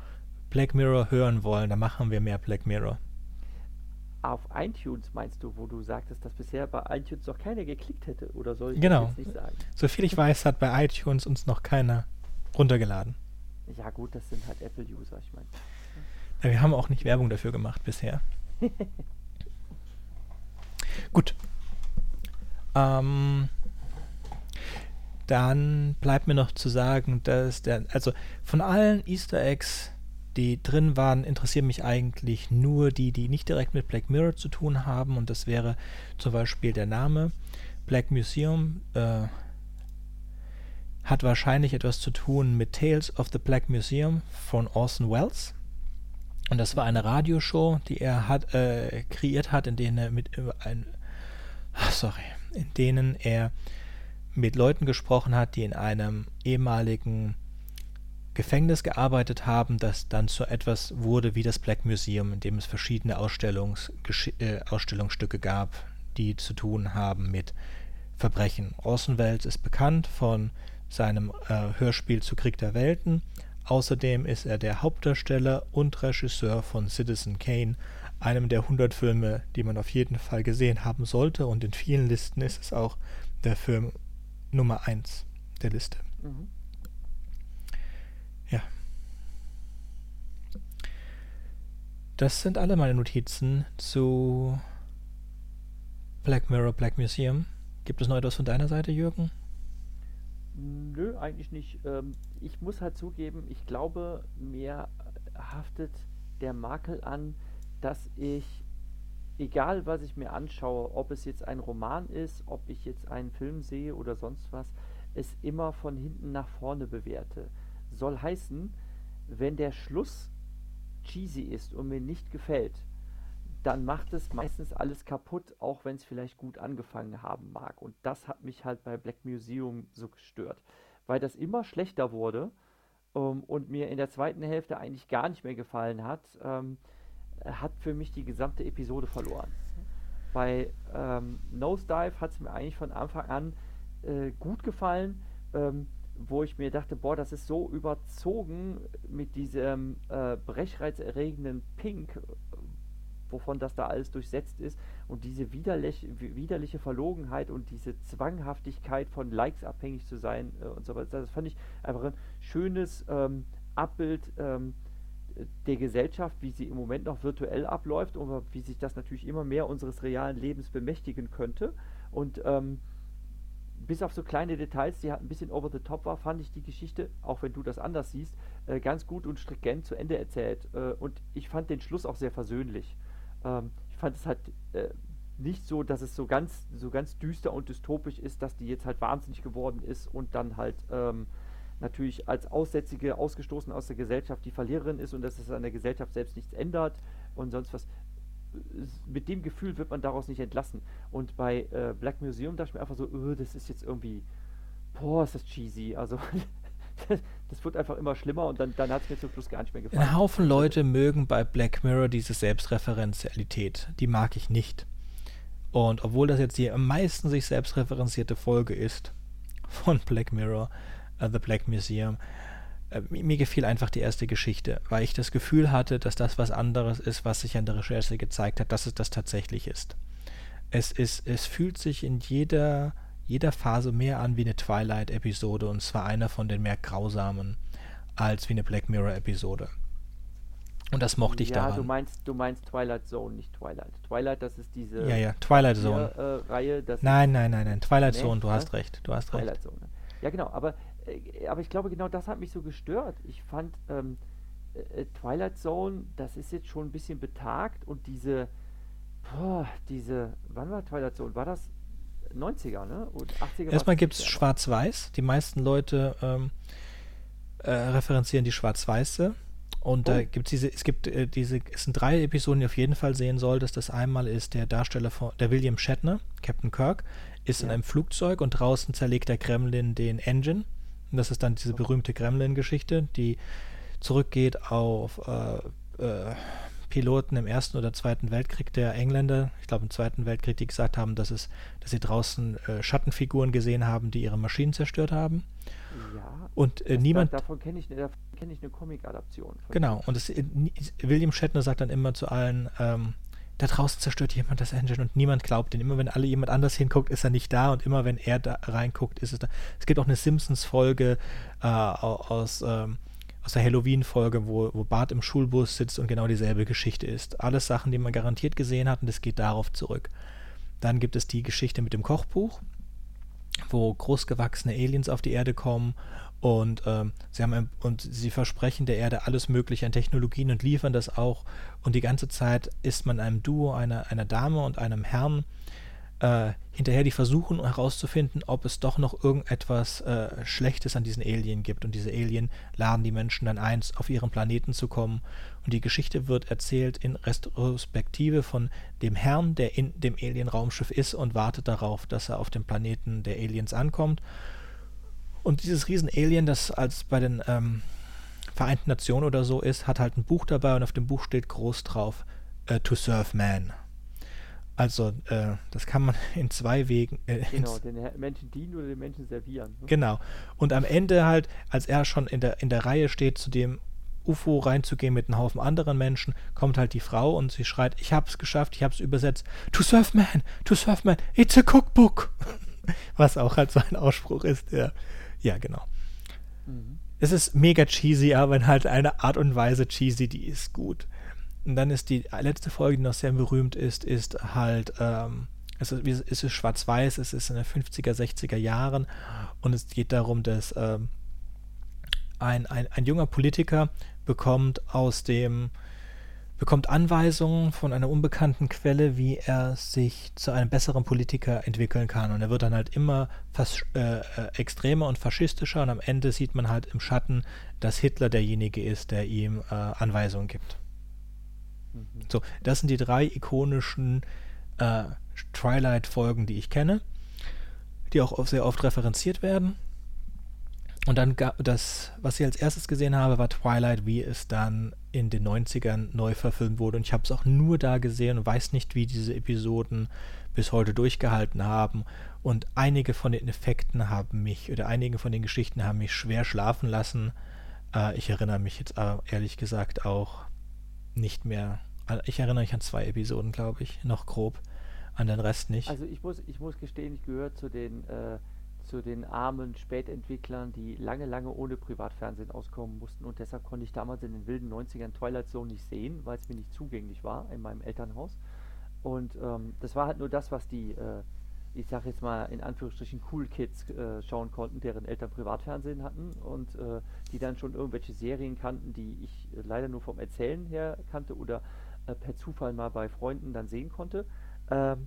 Speaker 1: Black Mirror hören wollen, dann machen wir mehr Black Mirror.
Speaker 2: Auf iTunes meinst du, wo du sagtest, dass bisher bei iTunes noch keiner geklickt hätte? Oder soll ich
Speaker 1: Genau.
Speaker 2: das jetzt nicht sagen?
Speaker 1: Soviel ich weiß, hat bei iTunes uns noch keiner runtergeladen.
Speaker 2: Ja gut, das sind halt Apple-User, ich meine.
Speaker 1: Ja, wir haben auch nicht Werbung dafür gemacht bisher. Gut. Ähm, dann bleibt mir noch zu sagen, dass der, also von allen Easter Eggs, die drin waren, interessieren mich eigentlich nur die, die nicht direkt mit Black Mirror zu tun haben. Und das wäre zum Beispiel der Name Black Museum. Äh, hat wahrscheinlich etwas zu tun mit Tales of the Black Museum von Orson Welles. Und das war eine Radioshow, die er hat, äh, kreiert hat, in denen er mit über ein, ah, sorry, in denen er mit Leuten gesprochen hat, die in einem ehemaligen Gefängnis gearbeitet haben, das dann zu etwas wurde wie das Black Museum, in dem es verschiedene Ausstellungs äh, Ausstellungsstücke gab, die zu tun haben mit Verbrechen. Orson Welles ist bekannt von seinem äh, Hörspiel zu Krieg der Welten. Außerdem ist er der Hauptdarsteller und Regisseur von Citizen Kane, einem der 100 Filme, die man auf jeden Fall gesehen haben sollte. Und in vielen Listen ist es auch der Film Nummer 1 der Liste.
Speaker 2: Mhm.
Speaker 1: Ja. Das sind alle meine Notizen zu Black Mirror, Black Museum. Gibt es noch etwas von deiner Seite, Jürgen?
Speaker 2: Nö, eigentlich nicht. Ähm, ich muss halt zugeben, ich glaube, mir haftet der Makel an, dass ich, egal was ich mir anschaue, ob es jetzt ein Roman ist, ob ich jetzt einen Film sehe oder sonst was, es immer von hinten nach vorne bewerte. Soll heißen, wenn der Schluss cheesy ist und mir nicht gefällt, dann macht es meistens alles kaputt, auch wenn es vielleicht gut angefangen haben mag. Und das hat mich halt bei Black Museum so gestört, weil das immer schlechter wurde ähm, und mir in der zweiten Hälfte eigentlich gar nicht mehr gefallen hat, ähm, hat für mich die gesamte Episode verloren. Bei ähm, Nosedive hat es mir eigentlich von Anfang an äh, gut gefallen, ähm, wo ich mir dachte, boah, das ist so überzogen mit diesem äh, brechreizerregenden Pink, wovon das da alles durchsetzt ist und diese widerlich, widerliche Verlogenheit und diese Zwanghaftigkeit von Likes abhängig zu sein äh, und so weiter. Das fand ich einfach ein schönes ähm, Abbild ähm, der Gesellschaft, wie sie im Moment noch virtuell abläuft und wie sich das natürlich immer mehr unseres realen Lebens bemächtigen könnte. Und ähm, bis auf so kleine Details, die halt ein bisschen over the top war, fand ich die Geschichte, auch wenn du das anders siehst, äh, ganz gut und stringent zu Ende erzählt. Äh, und ich fand den Schluss auch sehr versöhnlich. Ähm, ich fand es halt äh, nicht so, dass es so ganz, so ganz düster und dystopisch ist, dass die jetzt halt wahnsinnig geworden ist und dann halt ähm, natürlich als Aussätzige ausgestoßen aus der Gesellschaft die Verliererin ist und dass es an der Gesellschaft selbst nichts ändert und sonst was. Mit dem Gefühl wird man daraus nicht entlassen. Und bei äh, Black Museum dachte ich mir einfach so, öh, das ist jetzt irgendwie, boah, ist das cheesy. Also das wird einfach immer schlimmer und dann, dann hat es mir zum Schluss gar nicht mehr gefallen.
Speaker 1: Ein Haufen Leute mögen bei Black Mirror diese Selbstreferenzialität. Die mag ich nicht. Und obwohl das jetzt die am meisten sich selbstreferenzierte Folge ist von Black Mirror, uh, The Black Museum, mir gefiel einfach die erste Geschichte, weil ich das Gefühl hatte, dass das was anderes ist, was sich an der Recherche gezeigt hat, dass es das tatsächlich ist. Es, ist, es fühlt sich in jeder jeder Phase mehr an wie eine Twilight-Episode und zwar einer von den mehr grausamen als wie eine Black Mirror-Episode. Und das mochte ich ja, daran. Ja,
Speaker 2: du meinst, du meinst Twilight Zone, nicht Twilight. Twilight, das ist diese
Speaker 1: ja, ja, Twilight Zone.
Speaker 2: Äh, Reihe.
Speaker 1: Nein, nein, nein, nein, Twilight nee, Zone, du hast recht, du hast Twilight recht. Zone.
Speaker 2: Ja, genau, aber, äh, aber ich glaube, genau das hat mich so gestört. Ich fand ähm, äh, Twilight Zone, das ist jetzt schon ein bisschen betagt und diese, boah, diese, wann war Twilight Zone? War das 90er, ne? Und 80er.
Speaker 1: Erstmal gibt es Schwarz-Weiß. Die meisten Leute ähm, äh, referenzieren die Schwarz-Weiße. Und oh. da gibt es diese, es gibt äh, diese, es sind drei Episoden, die ihr auf jeden Fall sehen solltest. Das einmal ist der Darsteller von, der William Shatner, Captain Kirk, ist ja. in einem Flugzeug und draußen zerlegt der Kremlin den Engine. Und das ist dann diese berühmte Kremlin-Geschichte, die zurückgeht auf äh, äh, Piloten im Ersten oder Zweiten Weltkrieg der Engländer, ich glaube im Zweiten Weltkrieg, die gesagt haben, dass, es, dass sie draußen äh, Schattenfiguren gesehen haben, die ihre Maschinen zerstört haben.
Speaker 2: Ja.
Speaker 1: Und äh, niemand.
Speaker 2: davon kenne ich, kenn ich eine Comic-Adaption.
Speaker 1: Genau. Und es, äh, William Shatner sagt dann immer zu allen, ähm, da draußen zerstört jemand das Engine und niemand glaubt ihn. Immer wenn alle jemand anders hinguckt, ist er nicht da und immer wenn er da reinguckt, ist es da. Es gibt auch eine Simpsons-Folge äh, aus. Ähm, aus der Halloween-Folge, wo, wo Bart im Schulbus sitzt und genau dieselbe Geschichte ist. Alles Sachen, die man garantiert gesehen hat und es geht darauf zurück. Dann gibt es die Geschichte mit dem Kochbuch, wo großgewachsene Aliens auf die Erde kommen und ähm, sie haben und sie versprechen der Erde alles Mögliche an Technologien und liefern das auch. Und die ganze Zeit ist man einem Duo, einer, einer Dame und einem Herrn äh, hinterher, die versuchen herauszufinden, ob es doch noch irgendetwas äh, Schlechtes an diesen Alien gibt. Und diese Alien laden die Menschen dann ein, auf ihren Planeten zu kommen. Und die Geschichte wird erzählt in Retrospektive von dem Herrn, der in dem Alien-Raumschiff ist und wartet darauf, dass er auf dem Planeten der Aliens ankommt. Und dieses Riesen-Alien, das als bei den ähm, Vereinten Nationen oder so ist, hat halt ein Buch dabei und auf dem Buch steht groß drauf, uh, To Serve Man. Also, äh, das kann man in zwei Wegen.
Speaker 2: Äh, genau, den Menschen dienen oder den Menschen servieren.
Speaker 1: Ne? Genau. Und am Ende halt, als er schon in der, in der Reihe steht, zu dem UFO reinzugehen mit einem Haufen anderen Menschen, kommt halt die Frau und sie schreit, ich hab's geschafft, ich hab's übersetzt. To serve man, to serve man, it's a cookbook. Was auch halt so ein Ausspruch ist, der, ja, genau. Mhm. Es ist mega cheesy, aber in halt einer Art und Weise cheesy, die ist gut. Und dann ist die letzte Folge, die noch sehr berühmt ist, ist halt ähm, es ist, ist schwarz-weiß, es ist in den 50er, 60er Jahren und es geht darum, dass ähm, ein, ein, ein junger Politiker bekommt aus dem bekommt Anweisungen von einer unbekannten Quelle, wie er sich zu einem besseren Politiker entwickeln kann. Und er wird dann halt immer fast äh, äh, extremer und faschistischer und am Ende sieht man halt im Schatten, dass Hitler derjenige ist, der ihm äh, Anweisungen gibt. Mhm. So, das sind die drei ikonischen äh, Twilight-Folgen, die ich kenne, die auch sehr oft referenziert werden. Und dann gab das, was ich als erstes gesehen habe, war Twilight, wie es dann in den 90ern neu verfilmt wurde. Und ich habe es auch nur da gesehen und weiß nicht, wie diese Episoden bis heute durchgehalten haben. Und einige von den Effekten haben mich, oder einige von den Geschichten haben mich schwer schlafen lassen. Äh, ich erinnere mich jetzt aber ehrlich gesagt auch nicht mehr. Ich erinnere mich an zwei Episoden, glaube ich, noch grob. An den Rest nicht.
Speaker 2: Also ich muss, ich muss gestehen, ich gehöre zu den äh, zu den armen Spätentwicklern, die lange, lange ohne Privatfernsehen auskommen mussten. Und deshalb konnte ich damals in den wilden 90ern Twilight Zone nicht sehen, weil es mir nicht zugänglich war in meinem Elternhaus. Und ähm, das war halt nur das, was die, äh, ich sag jetzt mal in Anführungsstrichen, Cool Kids äh, schauen konnten, deren Eltern Privatfernsehen hatten und äh, die dann schon irgendwelche Serien kannten, die ich leider nur vom Erzählen her kannte oder äh, per Zufall mal bei Freunden dann sehen konnte. Ähm,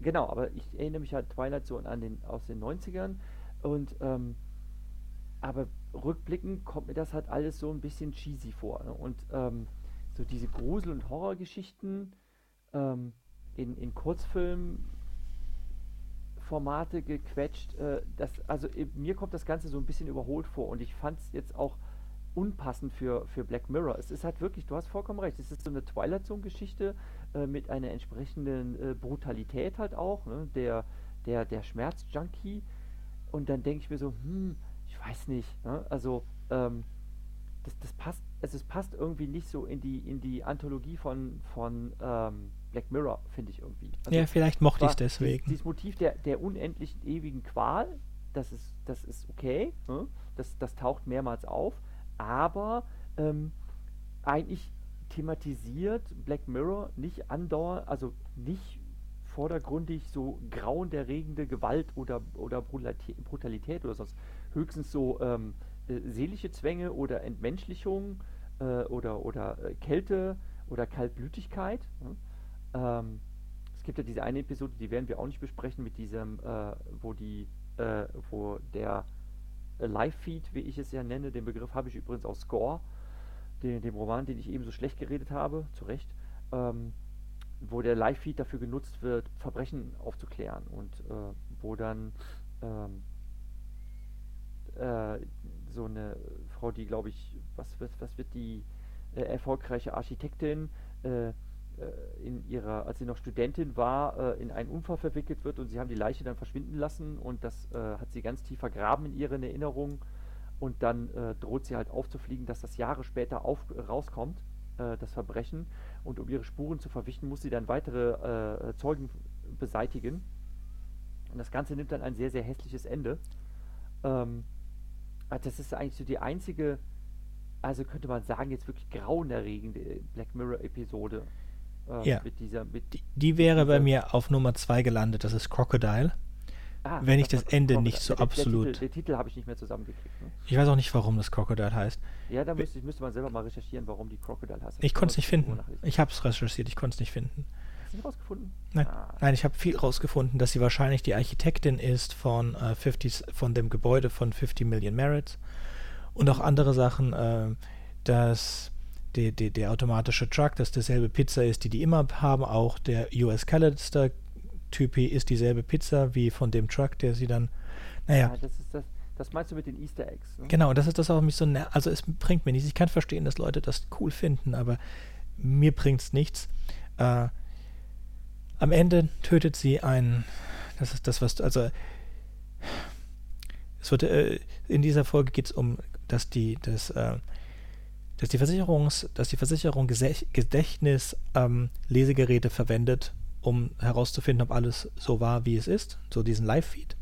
Speaker 2: Genau, aber ich erinnere mich halt Twilight so an den, aus den 90ern und ähm, aber rückblickend kommt mir das halt alles so ein bisschen cheesy vor. Ne? Und ähm, so diese Grusel- und Horrorgeschichten ähm, in, in Kurzfilmformate gequetscht, äh, das, also mir kommt das Ganze so ein bisschen überholt vor und ich fand es jetzt auch unpassend für, für Black Mirror. Es ist halt wirklich, du hast vollkommen recht, es ist so eine Twilight Zone-Geschichte äh, mit einer entsprechenden äh, Brutalität halt auch, ne? der, der, der Schmerzjunkie. Und dann denke ich mir so, hm, ich weiß nicht, ne? also ähm, das, das passt, also es passt irgendwie nicht so in die, in die Anthologie von, von ähm, Black Mirror, finde ich irgendwie.
Speaker 1: Also ja, vielleicht mochte ich es deswegen.
Speaker 2: Dieses, dieses Motiv der, der unendlichen ewigen Qual, das ist, das ist okay, ne? das, das taucht mehrmals auf, aber ähm, eigentlich thematisiert Black Mirror nicht andauernd, also nicht vordergründig so grauenerregende Gewalt oder, oder Brutalität oder sonst. Höchstens so ähm, äh, seelische Zwänge oder Entmenschlichung äh, oder, oder äh, Kälte oder Kaltblütigkeit. Ne? Ähm, es gibt ja diese eine Episode, die werden wir auch nicht besprechen, mit diesem, äh, wo die, äh, wo der Live-Feed, wie ich es ja nenne, den Begriff habe ich übrigens aus Score, den, dem Roman, den ich eben so schlecht geredet habe, zu Recht, ähm, wo der Live-Feed dafür genutzt wird, Verbrechen aufzuklären und äh, wo dann ähm, äh, so eine Frau, die glaube ich, was wird, was wird die äh, erfolgreiche Architektin äh, äh, in ihrer, als sie noch Studentin war, äh, in einen Unfall verwickelt wird und sie haben die Leiche dann verschwinden lassen und das hat sie ganz tief vergraben in ihren Erinnerungen und dann äh, droht sie halt aufzufliegen, dass das Jahre später auf, rauskommt, äh, das Verbrechen. Und um ihre Spuren zu verwischen, muss sie dann weitere äh, Zeugen beseitigen. Und das Ganze nimmt dann ein sehr, sehr hässliches Ende. Ähm, also das ist eigentlich so die einzige, also könnte man sagen, jetzt wirklich grauenerregende Black Mirror-Episode.
Speaker 1: Äh, ja. Mit dieser, mit die, die wäre dieser bei mir auf Nummer 2 gelandet, das ist Crocodile. Ah, wenn ich das Ende nicht so
Speaker 2: der,
Speaker 1: absolut.
Speaker 2: Der Titel, Titel habe ich nicht mehr zusammengekriegt. Ne?
Speaker 1: Ich weiß auch nicht, warum das Crocodile heißt.
Speaker 2: Ja, da müsste, müsste man selber mal recherchieren, warum die Crocodile heißt.
Speaker 1: Ich konnte es nicht finden. Ich habe es recherchiert, ich konnte es nicht finden.
Speaker 2: Hast du nicht rausgefunden?
Speaker 1: Nein, ah. Nein ich habe viel rausgefunden, dass sie wahrscheinlich die Architektin ist von, äh, 50, von dem Gebäude von 50 Million Merits und auch andere Sachen, äh, dass die, die, der automatische Truck, dass derselbe Pizza ist, die die immer haben, auch der US Callister Typi ist dieselbe Pizza wie von dem Truck, der sie dann, naja. Ja,
Speaker 2: das ist das, das meinst du mit den Easter Eggs.
Speaker 1: Ne? Genau, das ist das auch mich so, also es bringt mir nichts. Ich kann verstehen, dass Leute das cool finden, aber mir bringt es nichts. Äh, am Ende tötet sie einen, das ist das, was, also es wird, äh, in dieser Folge geht es um, dass die, das, äh, dass die Versicherungs, dass die Versicherung Gedächtnis ähm, verwendet, um herauszufinden, ob alles so war, wie es ist, so diesen Live-Feed.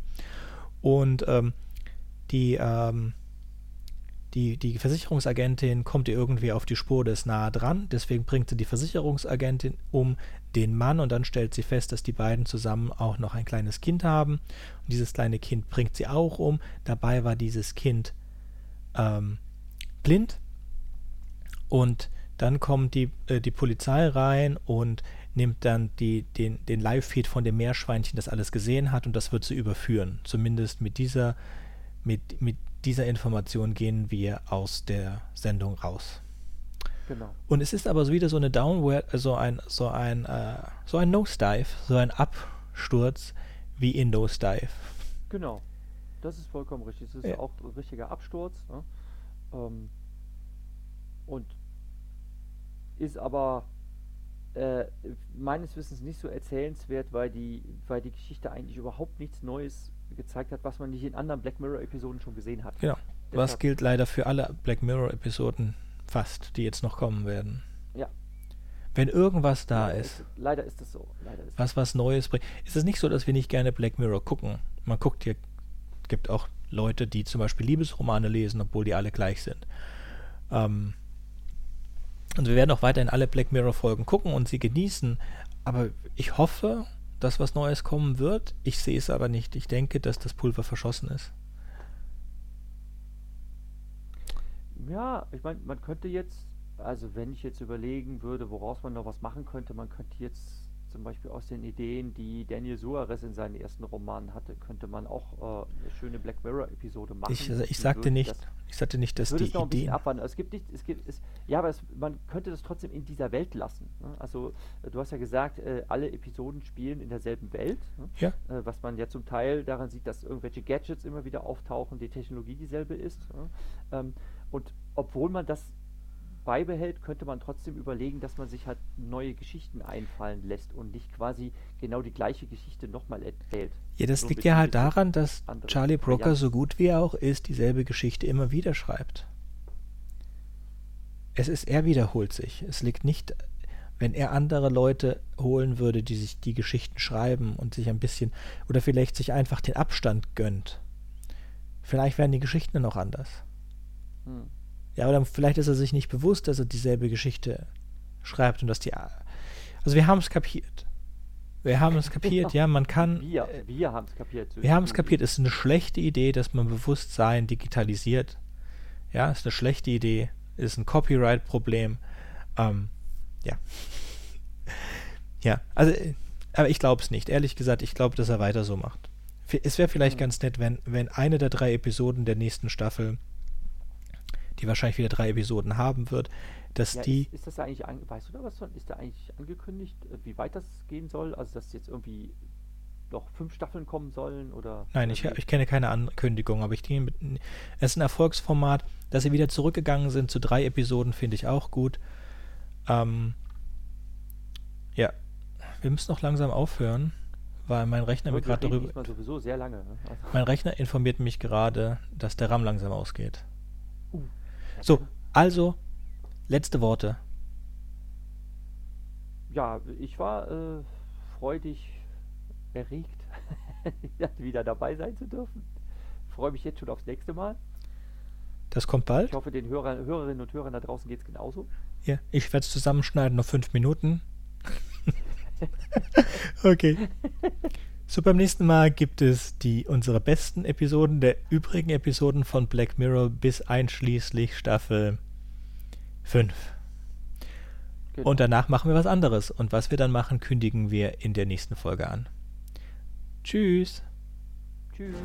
Speaker 1: Und ähm, die, ähm, die, die Versicherungsagentin kommt ihr irgendwie auf die Spur des nahe dran, deswegen bringt sie die Versicherungsagentin um den Mann und dann stellt sie fest, dass die beiden zusammen auch noch ein kleines Kind haben. Und dieses kleine Kind bringt sie auch um. Dabei war dieses Kind ähm, blind und dann kommt die, äh, die Polizei rein und nimmt dann die, den, den Live-Feed von dem Meerschweinchen, das alles gesehen hat, und das wird sie überführen. Zumindest mit dieser, mit, mit dieser Information gehen wir aus der Sendung raus.
Speaker 2: Genau.
Speaker 1: Und es ist aber wieder so eine Downward, so ein, so ein, äh, so ein Nosedive, so ein Absturz wie in Nosedive.
Speaker 2: Genau. Das ist vollkommen richtig. Es ist ja. auch ein richtiger Absturz. Ne? Ähm, und ist aber äh, meines Wissens nicht so erzählenswert, weil die, weil die Geschichte eigentlich überhaupt nichts Neues gezeigt hat, was man nicht in anderen Black Mirror-Episoden schon gesehen hat.
Speaker 1: Genau. Deshalb was gilt leider für alle Black Mirror-Episoden fast, die jetzt noch kommen werden.
Speaker 2: Ja.
Speaker 1: Wenn irgendwas da
Speaker 2: leider
Speaker 1: ist,
Speaker 2: ist, Leider ist es so. Ist
Speaker 1: was was Neues bringt. Ist es nicht so, dass wir nicht gerne Black Mirror gucken? Man guckt hier, gibt auch Leute, die zum Beispiel Liebesromane lesen, obwohl die alle gleich sind. Ähm, und wir werden auch weiterhin alle Black Mirror-Folgen gucken und sie genießen. Aber ich hoffe, dass was Neues kommen wird. Ich sehe es aber nicht. Ich denke, dass das Pulver verschossen ist.
Speaker 2: Ja, ich meine, man könnte jetzt, also wenn ich jetzt überlegen würde, woraus man noch was machen könnte, man könnte jetzt zum Beispiel aus den Ideen, die Daniel Suarez in seinen ersten Romanen hatte, könnte man auch äh, eine schöne Black Mirror-Episode machen.
Speaker 1: Ich, also ich sagte nicht, das, ich sagte nicht, dass die Ideen.
Speaker 2: Es gibt nicht, es gibt, es, ja, aber es, man könnte das trotzdem in dieser Welt lassen. Ne? Also äh, du hast ja gesagt, äh, alle Episoden spielen in derselben Welt. Ne?
Speaker 1: Ja.
Speaker 2: Äh, was man ja zum Teil daran sieht, dass irgendwelche Gadgets immer wieder auftauchen, die Technologie dieselbe ist. Ne? Ähm, und obwohl man das beibehält, könnte man trotzdem überlegen, dass man sich halt neue Geschichten einfallen lässt und nicht quasi genau die gleiche Geschichte nochmal erzählt.
Speaker 1: Ja, das so liegt ja halt daran, dass Charlie Brooker, ja. so gut wie er auch ist, dieselbe Geschichte immer wieder schreibt. Es ist, er wiederholt sich. Es liegt nicht, wenn er andere Leute holen würde, die sich die Geschichten schreiben und sich ein bisschen, oder vielleicht sich einfach den Abstand gönnt. Vielleicht wären die Geschichten dann auch anders. Hm. Ja, oder vielleicht ist er sich nicht bewusst, dass er dieselbe Geschichte schreibt und dass die. Also wir haben es kapiert. Wir haben es kapiert, ja, man kann.
Speaker 2: Wir, wir haben es kapiert.
Speaker 1: Wir haben es kapiert. Es ist eine schlechte Idee, dass man Bewusstsein digitalisiert. Ja, ist eine schlechte Idee. Ist ein Copyright-Problem. Ähm, ja. ja, also, aber ich glaube es nicht. Ehrlich gesagt, ich glaube, dass er weiter so macht. Es wäre vielleicht mhm. ganz nett, wenn, wenn eine der drei Episoden der nächsten Staffel die wahrscheinlich wieder drei Episoden haben wird, dass
Speaker 2: ja,
Speaker 1: die.
Speaker 2: Ist, ist, das eigentlich, an, weißt du da was von? Ist da eigentlich angekündigt, äh, wie weit das gehen soll? Also, dass jetzt irgendwie noch fünf Staffeln kommen sollen oder?
Speaker 1: Nein, ich, ich kenne keine Ankündigung, aber ich denke, es ist ein Erfolgsformat. Dass sie wieder zurückgegangen sind zu drei Episoden, finde ich auch gut. Ähm, ja, wir müssen noch langsam aufhören, weil mein Rechner mir gerade darüber.
Speaker 2: sowieso sehr lange. Ne?
Speaker 1: Also mein Rechner informiert mich gerade, dass der RAM langsam ausgeht. Uh. So, also, letzte Worte.
Speaker 2: Ja, ich war äh, freudig erregt, wieder dabei sein zu dürfen. Freue mich jetzt schon aufs nächste Mal.
Speaker 1: Das kommt bald.
Speaker 2: Ich hoffe, den Hörer, Hörerinnen und Hörern da draußen geht es genauso.
Speaker 1: Ja, ich werde es zusammenschneiden, noch fünf Minuten. okay. So, beim nächsten Mal gibt es die unsere besten Episoden der übrigen Episoden von Black Mirror bis einschließlich Staffel 5. Genau. Und danach machen wir was anderes. Und was wir dann machen, kündigen wir in der nächsten Folge an. Tschüss.
Speaker 2: Tschüss.